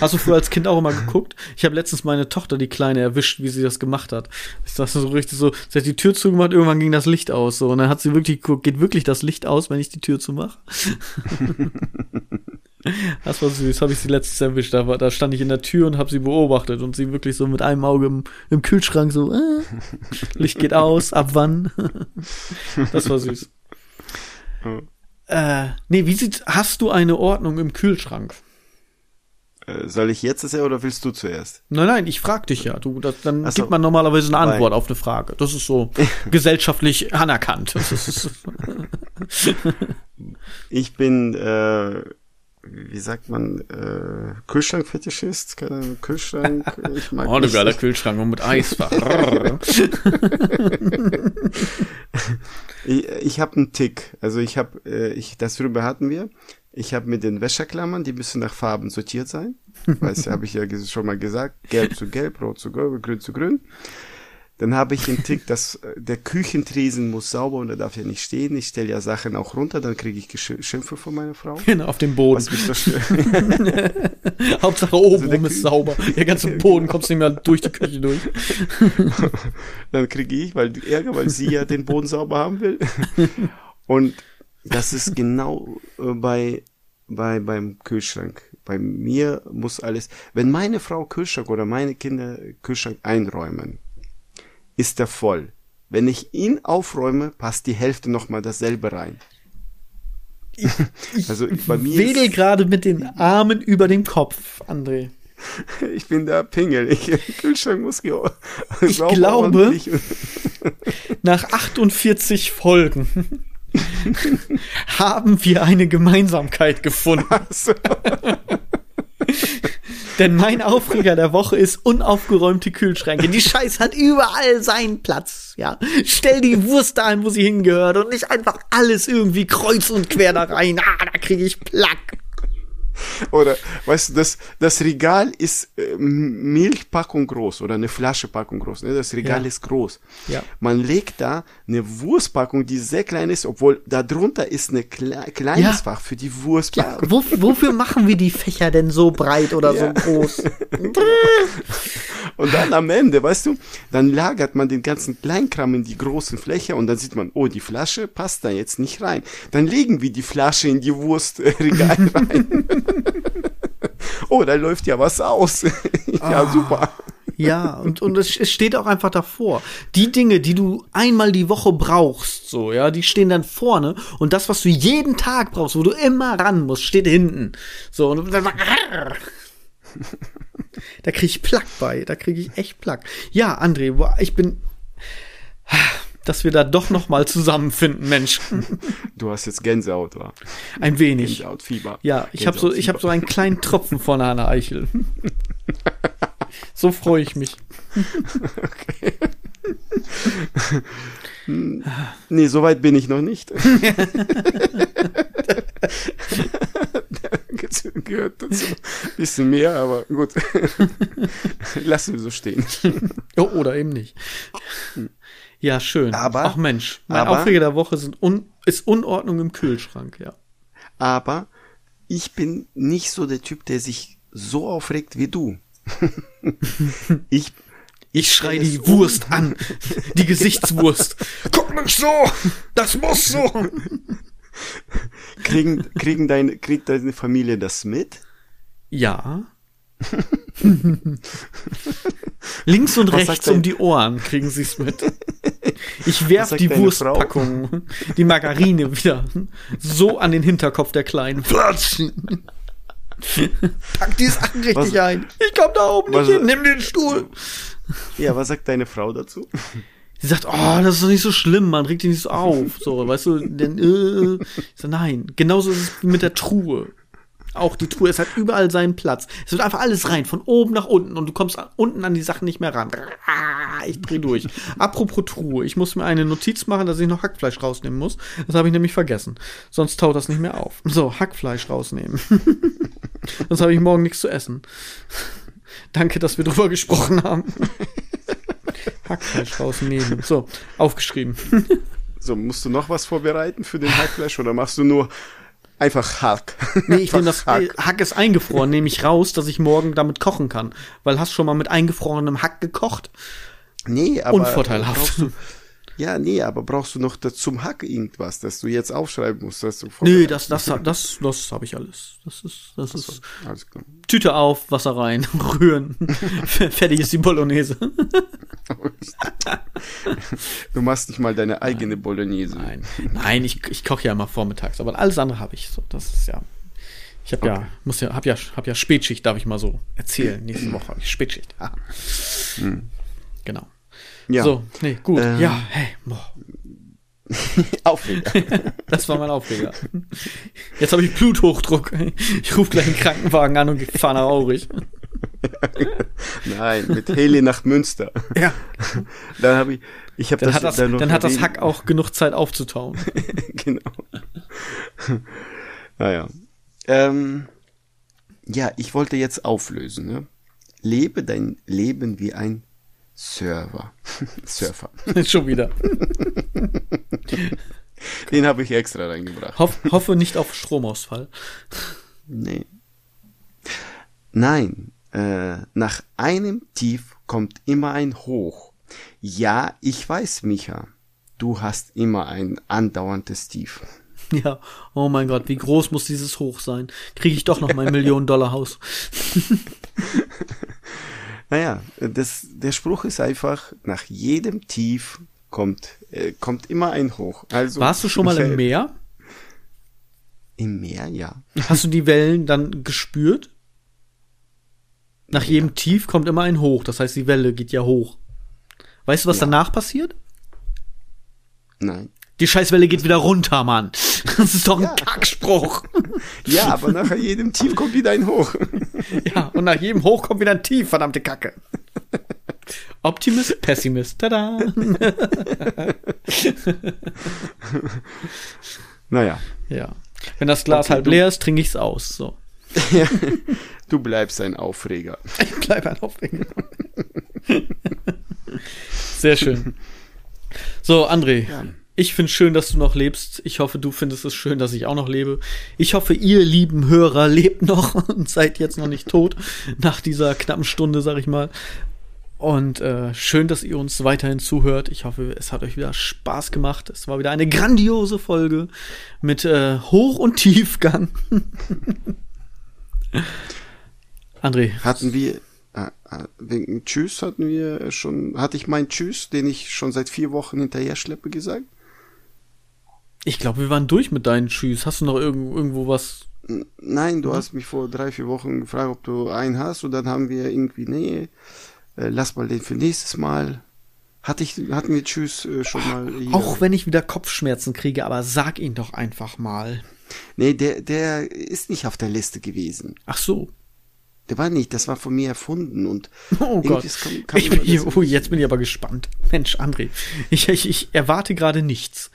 Hast du früher als Kind auch immer geguckt? Ich habe letztens meine Tochter, die Kleine, erwischt, wie sie das gemacht hat. Ich dachte so richtig so, sie hat die Tür zugemacht, irgendwann ging das Licht aus. So, und dann hat sie wirklich geguckt, geht wirklich das Licht aus, wenn ich die Tür zumache? das war süß, habe ich sie letztens erwischt. Da, war, da stand ich in der Tür und habe sie beobachtet und sie wirklich so mit einem Auge im, im Kühlschrank so, äh, Licht geht aus, ab wann? das war süß. Äh, nee, wie sieht, hast du eine Ordnung im Kühlschrank? Äh, soll ich jetzt das ja oder willst du zuerst? Nein, nein, ich frag dich ja. Du, das, dann so, gibt man normalerweise eine Antwort nein. auf eine Frage. Das ist so gesellschaftlich anerkannt. Ich bin, äh, wie sagt man, äh, Kühlschrankfetischist? Keine Kühlschrank. Ich mag oh, du geiler Kühlschrank und mit Eisfach. Ich, ich habe einen Tick. Also ich habe, äh, ich, das darüber hatten wir. Ich habe mit den Wäscheklammern, die müssen nach Farben sortiert sein. Weißt du, habe ich ja schon mal gesagt. Gelb zu gelb, rot zu gelb, grün zu grün. Dann habe ich den Tick, dass äh, der Küchentresen muss sauber und er darf ja nicht stehen. Ich stelle ja Sachen auch runter, dann kriege ich Schimpfe von meiner Frau. Genau, auf dem Boden. Hauptsache oben also ist sauber. Der ganze Boden kommt nicht mehr durch die Küche durch. dann kriege ich weil Ärger, weil sie ja den Boden sauber haben will. Und das ist genau äh, bei bei beim Kühlschrank. Bei mir muss alles, wenn meine Frau Kühlschrank oder meine Kinder Kühlschrank einräumen, ist er voll. Wenn ich ihn aufräume, passt die Hälfte nochmal dasselbe rein. Ich, also bei mir wedel gerade mit den Armen über dem Kopf, André. Ich bin der Pingel. Ich, Kühlschrank muss Ich glaube, nach 48 Folgen haben wir eine Gemeinsamkeit gefunden. So. Denn mein Aufreger der Woche ist unaufgeräumte Kühlschränke. Die Scheiß hat überall seinen Platz. Ja, stell die Wurst dahin, wo sie hingehört und nicht einfach alles irgendwie kreuz und quer da rein. Ah, da kriege ich Plack. Oder, weißt du, das, das Regal ist äh, Milchpackung groß oder eine Flaschepackung groß. Ne? Das Regal ja. ist groß. Ja. Man legt da eine Wurstpackung, die sehr klein ist, obwohl da drunter ist ein Kle kleines ja. Fach für die Wurstpackung. Ja, wo, wofür machen wir die Fächer denn so breit oder so groß? und dann am Ende, weißt du, dann lagert man den ganzen Kleinkram in die großen Fläche und dann sieht man, oh, die Flasche passt da jetzt nicht rein. Dann legen wir die Flasche in die Wurstregal rein. oh, da läuft ja was aus. ja, oh, super. Ja, und, und es, es steht auch einfach davor. Die Dinge, die du einmal die Woche brauchst, so, ja, die stehen dann vorne und das, was du jeden Tag brauchst, wo du immer ran musst, steht hinten. So, und dann da krieg ich Plack bei, da krieg ich echt Plack. Ja, André, ich bin dass wir da doch noch mal zusammenfinden, Mensch. Du hast jetzt Gänsehaut, wa? Ein wenig. Gänsehautfieber. Ja, ich habe so, ich habe so einen kleinen Tropfen von einer Eichel. so freue ich mich. Okay. nee, so weit bin ich noch nicht. gehört dazu. Bisschen mehr, aber gut. Lassen wir so stehen. Oder eben nicht. Ja, schön. Aber, Ach Mensch, mein aber, Aufreger der Woche sind un, ist Unordnung im Kühlschrank, ja. Aber ich bin nicht so der Typ, der sich so aufregt wie du. ich ich schrei die Wurst an. Die Gesichtswurst. Guck mich so! Das muss so! Kriegen, kriegen deine, kriegt deine Familie das mit? Ja. Links und Was rechts um die Ohren kriegen sie es mit. Ich werf die Wurstpackung, die Margarine wieder so an den Hinterkopf der Kleinen. Platschen! Pack die Sachen richtig was, ein. Ich komm da oben nicht hin. Nimm den Stuhl. Ja, was sagt deine Frau dazu? Sie sagt, oh, das ist doch nicht so schlimm, man regt dich nicht so auf. So, weißt du, denn, äh. Ich sag, nein. Genauso ist es mit der Truhe. Auch die Truhe, es hat überall seinen Platz. Es wird einfach alles rein, von oben nach unten und du kommst unten an die Sachen nicht mehr ran. Ich dreh durch. Apropos Truhe, ich muss mir eine Notiz machen, dass ich noch Hackfleisch rausnehmen muss. Das habe ich nämlich vergessen. Sonst taut das nicht mehr auf. So, Hackfleisch rausnehmen. Sonst habe ich morgen nichts zu essen. Danke, dass wir drüber gesprochen haben. Hackfleisch rausnehmen. So, aufgeschrieben. So, musst du noch was vorbereiten für den Hackfleisch oder machst du nur Einfach Hack. Nee, ich nehme das Hack. Hack ist eingefroren, nehme ich raus, dass ich morgen damit kochen kann. Weil hast du schon mal mit eingefrorenem Hack gekocht? Nee, aber. Unvorteilhaft. Ja, nee, aber brauchst du noch zum Hack irgendwas, dass du jetzt aufschreiben musst, dass du Nee, das, das, das, das habe ich alles. Das ist, das ist. Alles klar. Tüte auf, Wasser rein, rühren. Fertig ist die Bolognese. du machst nicht mal deine eigene. Bolognese. Nein, Nein ich, ich koche ja immer vormittags, aber alles andere habe ich. So, das ist ja. Ich habe okay. ja, muss ja, hab ja, hab ja Spätschicht, darf ich mal so erzählen. Nächste Woche habe ich Spätschicht. Hm. Genau. Ja. So, nee, gut. Ähm, ja, hey, boah. Aufreger. Das war mein Aufreger. Jetzt habe ich Bluthochdruck. Ich rufe gleich einen Krankenwagen an und fahre nach Aurich. Nein, mit Heli nach Münster. Ja. Dann habe ich, ich habe das, hat das, dann, dann hat das Hack auch genug Zeit aufzutauen. genau. Naja. Ähm, ja, ich wollte jetzt auflösen. Ne? Lebe dein Leben wie ein Server. Surfer. Schon wieder. Den habe ich extra reingebracht. Hoff, hoffe nicht auf Stromausfall. Nee. Nein, äh, nach einem Tief kommt immer ein Hoch. Ja, ich weiß, Micha, du hast immer ein andauerndes Tief. Ja, oh mein Gott, wie groß muss dieses Hoch sein? Kriege ich doch noch mein Millionen-Dollar-Haus. Naja, das, der Spruch ist einfach, nach jedem Tief kommt, äh, kommt immer ein Hoch. Also, Warst du schon mal im Meer? Im Meer, ja. Hast du die Wellen dann gespürt? Nach ja. jedem Tief kommt immer ein Hoch, das heißt, die Welle geht ja hoch. Weißt du, was ja. danach passiert? Nein. Die Scheißwelle geht wieder runter, Mann. Das ist doch ein ja. Kackspruch. Ja, aber nach jedem Tief kommt wieder ein Hoch. Ja, und nach jedem Hoch kommt wieder ein Tief, verdammte Kacke. Optimist, Pessimist, tada. naja. Ja. Wenn das Glas okay, halb leer ist, trinke ich es aus. So. Ja, du bleibst ein Aufreger. Ich bleibe ein Aufreger. Sehr schön. So, André. Ja. Ich finde schön, dass du noch lebst. Ich hoffe, du findest es schön, dass ich auch noch lebe. Ich hoffe, ihr lieben Hörer lebt noch und seid jetzt noch nicht tot nach dieser knappen Stunde, sag ich mal. Und äh, schön, dass ihr uns weiterhin zuhört. Ich hoffe, es hat euch wieder Spaß gemacht. Es war wieder eine grandiose Folge mit äh, Hoch- und Tiefgang. André. Hatten wir, äh, äh, wegen Tschüss hatten wir schon, hatte ich meinen Tschüss, den ich schon seit vier Wochen hinterher schleppe, gesagt? Ich glaube, wir waren durch mit deinen Tschüss. Hast du noch irgendwo, irgendwo was? Nein, du hast mich vor drei, vier Wochen gefragt, ob du einen hast und dann haben wir irgendwie, nee, äh, lass mal den für nächstes Mal. Hatte ich, hatten wir Tschüss äh, schon mal. Hier. Auch wenn ich wieder Kopfschmerzen kriege, aber sag ihn doch einfach mal. Nee, der, der ist nicht auf der Liste gewesen. Ach so. Der war nicht, das war von mir erfunden und oh Gott. Kam ich bin hier, oh, jetzt bin ich aber gespannt. Mensch, André, ich, ich, ich erwarte gerade nichts.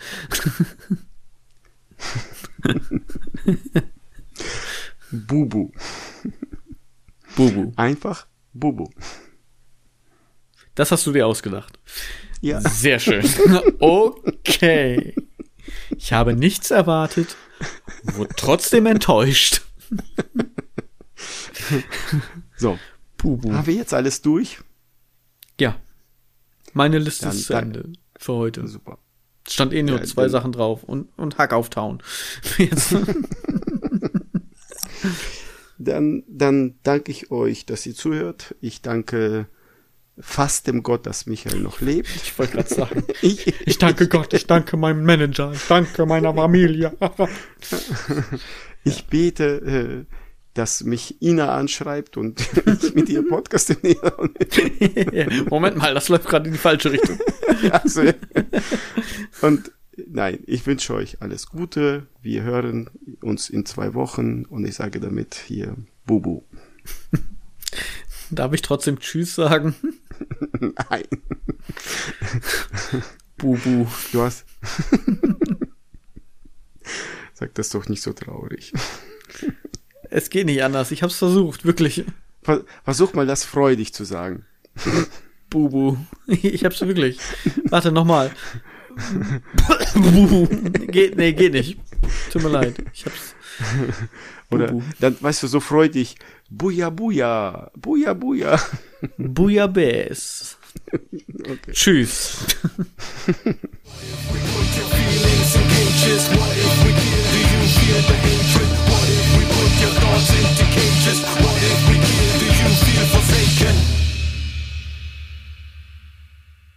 Bubu. Bubu. Einfach Bubu. Das hast du dir ausgedacht. Ja. Sehr schön. Okay. Ich habe nichts erwartet Wurde trotzdem enttäuscht. So. Puh, Haben wir jetzt alles durch? Ja. Meine Liste dann, ist zu Ende für heute. Super. Es stand eh nur ja, zwei Sachen drauf und, und Hack auf Town. dann, dann danke ich euch, dass ihr zuhört. Ich danke fast dem Gott, dass Michael noch lebt. Ich wollte gerade sagen, ich, ich danke Gott, ich danke meinem Manager, ich danke meiner Familie. ich bete, äh, dass mich Ina anschreibt und ich mit ihr Podcast Moment mal, das läuft gerade in die falsche Richtung. also, und nein, ich wünsche euch alles Gute. Wir hören uns in zwei Wochen und ich sage damit hier Bubu. Darf ich trotzdem Tschüss sagen? Nein. Bubu. Du hast. Sag das doch nicht so traurig. Es geht nicht anders. Ich hab's versucht, wirklich. Versuch mal das freudig zu sagen. Bubu. Ich hab's wirklich. Warte, nochmal. Bubu. geht, nee, geht nicht. Tut mir leid. Ich hab's. Oder dann, weißt du, so freudig. Buja, buja. Buja, buja. Buja, Bes. Okay. Tschüss.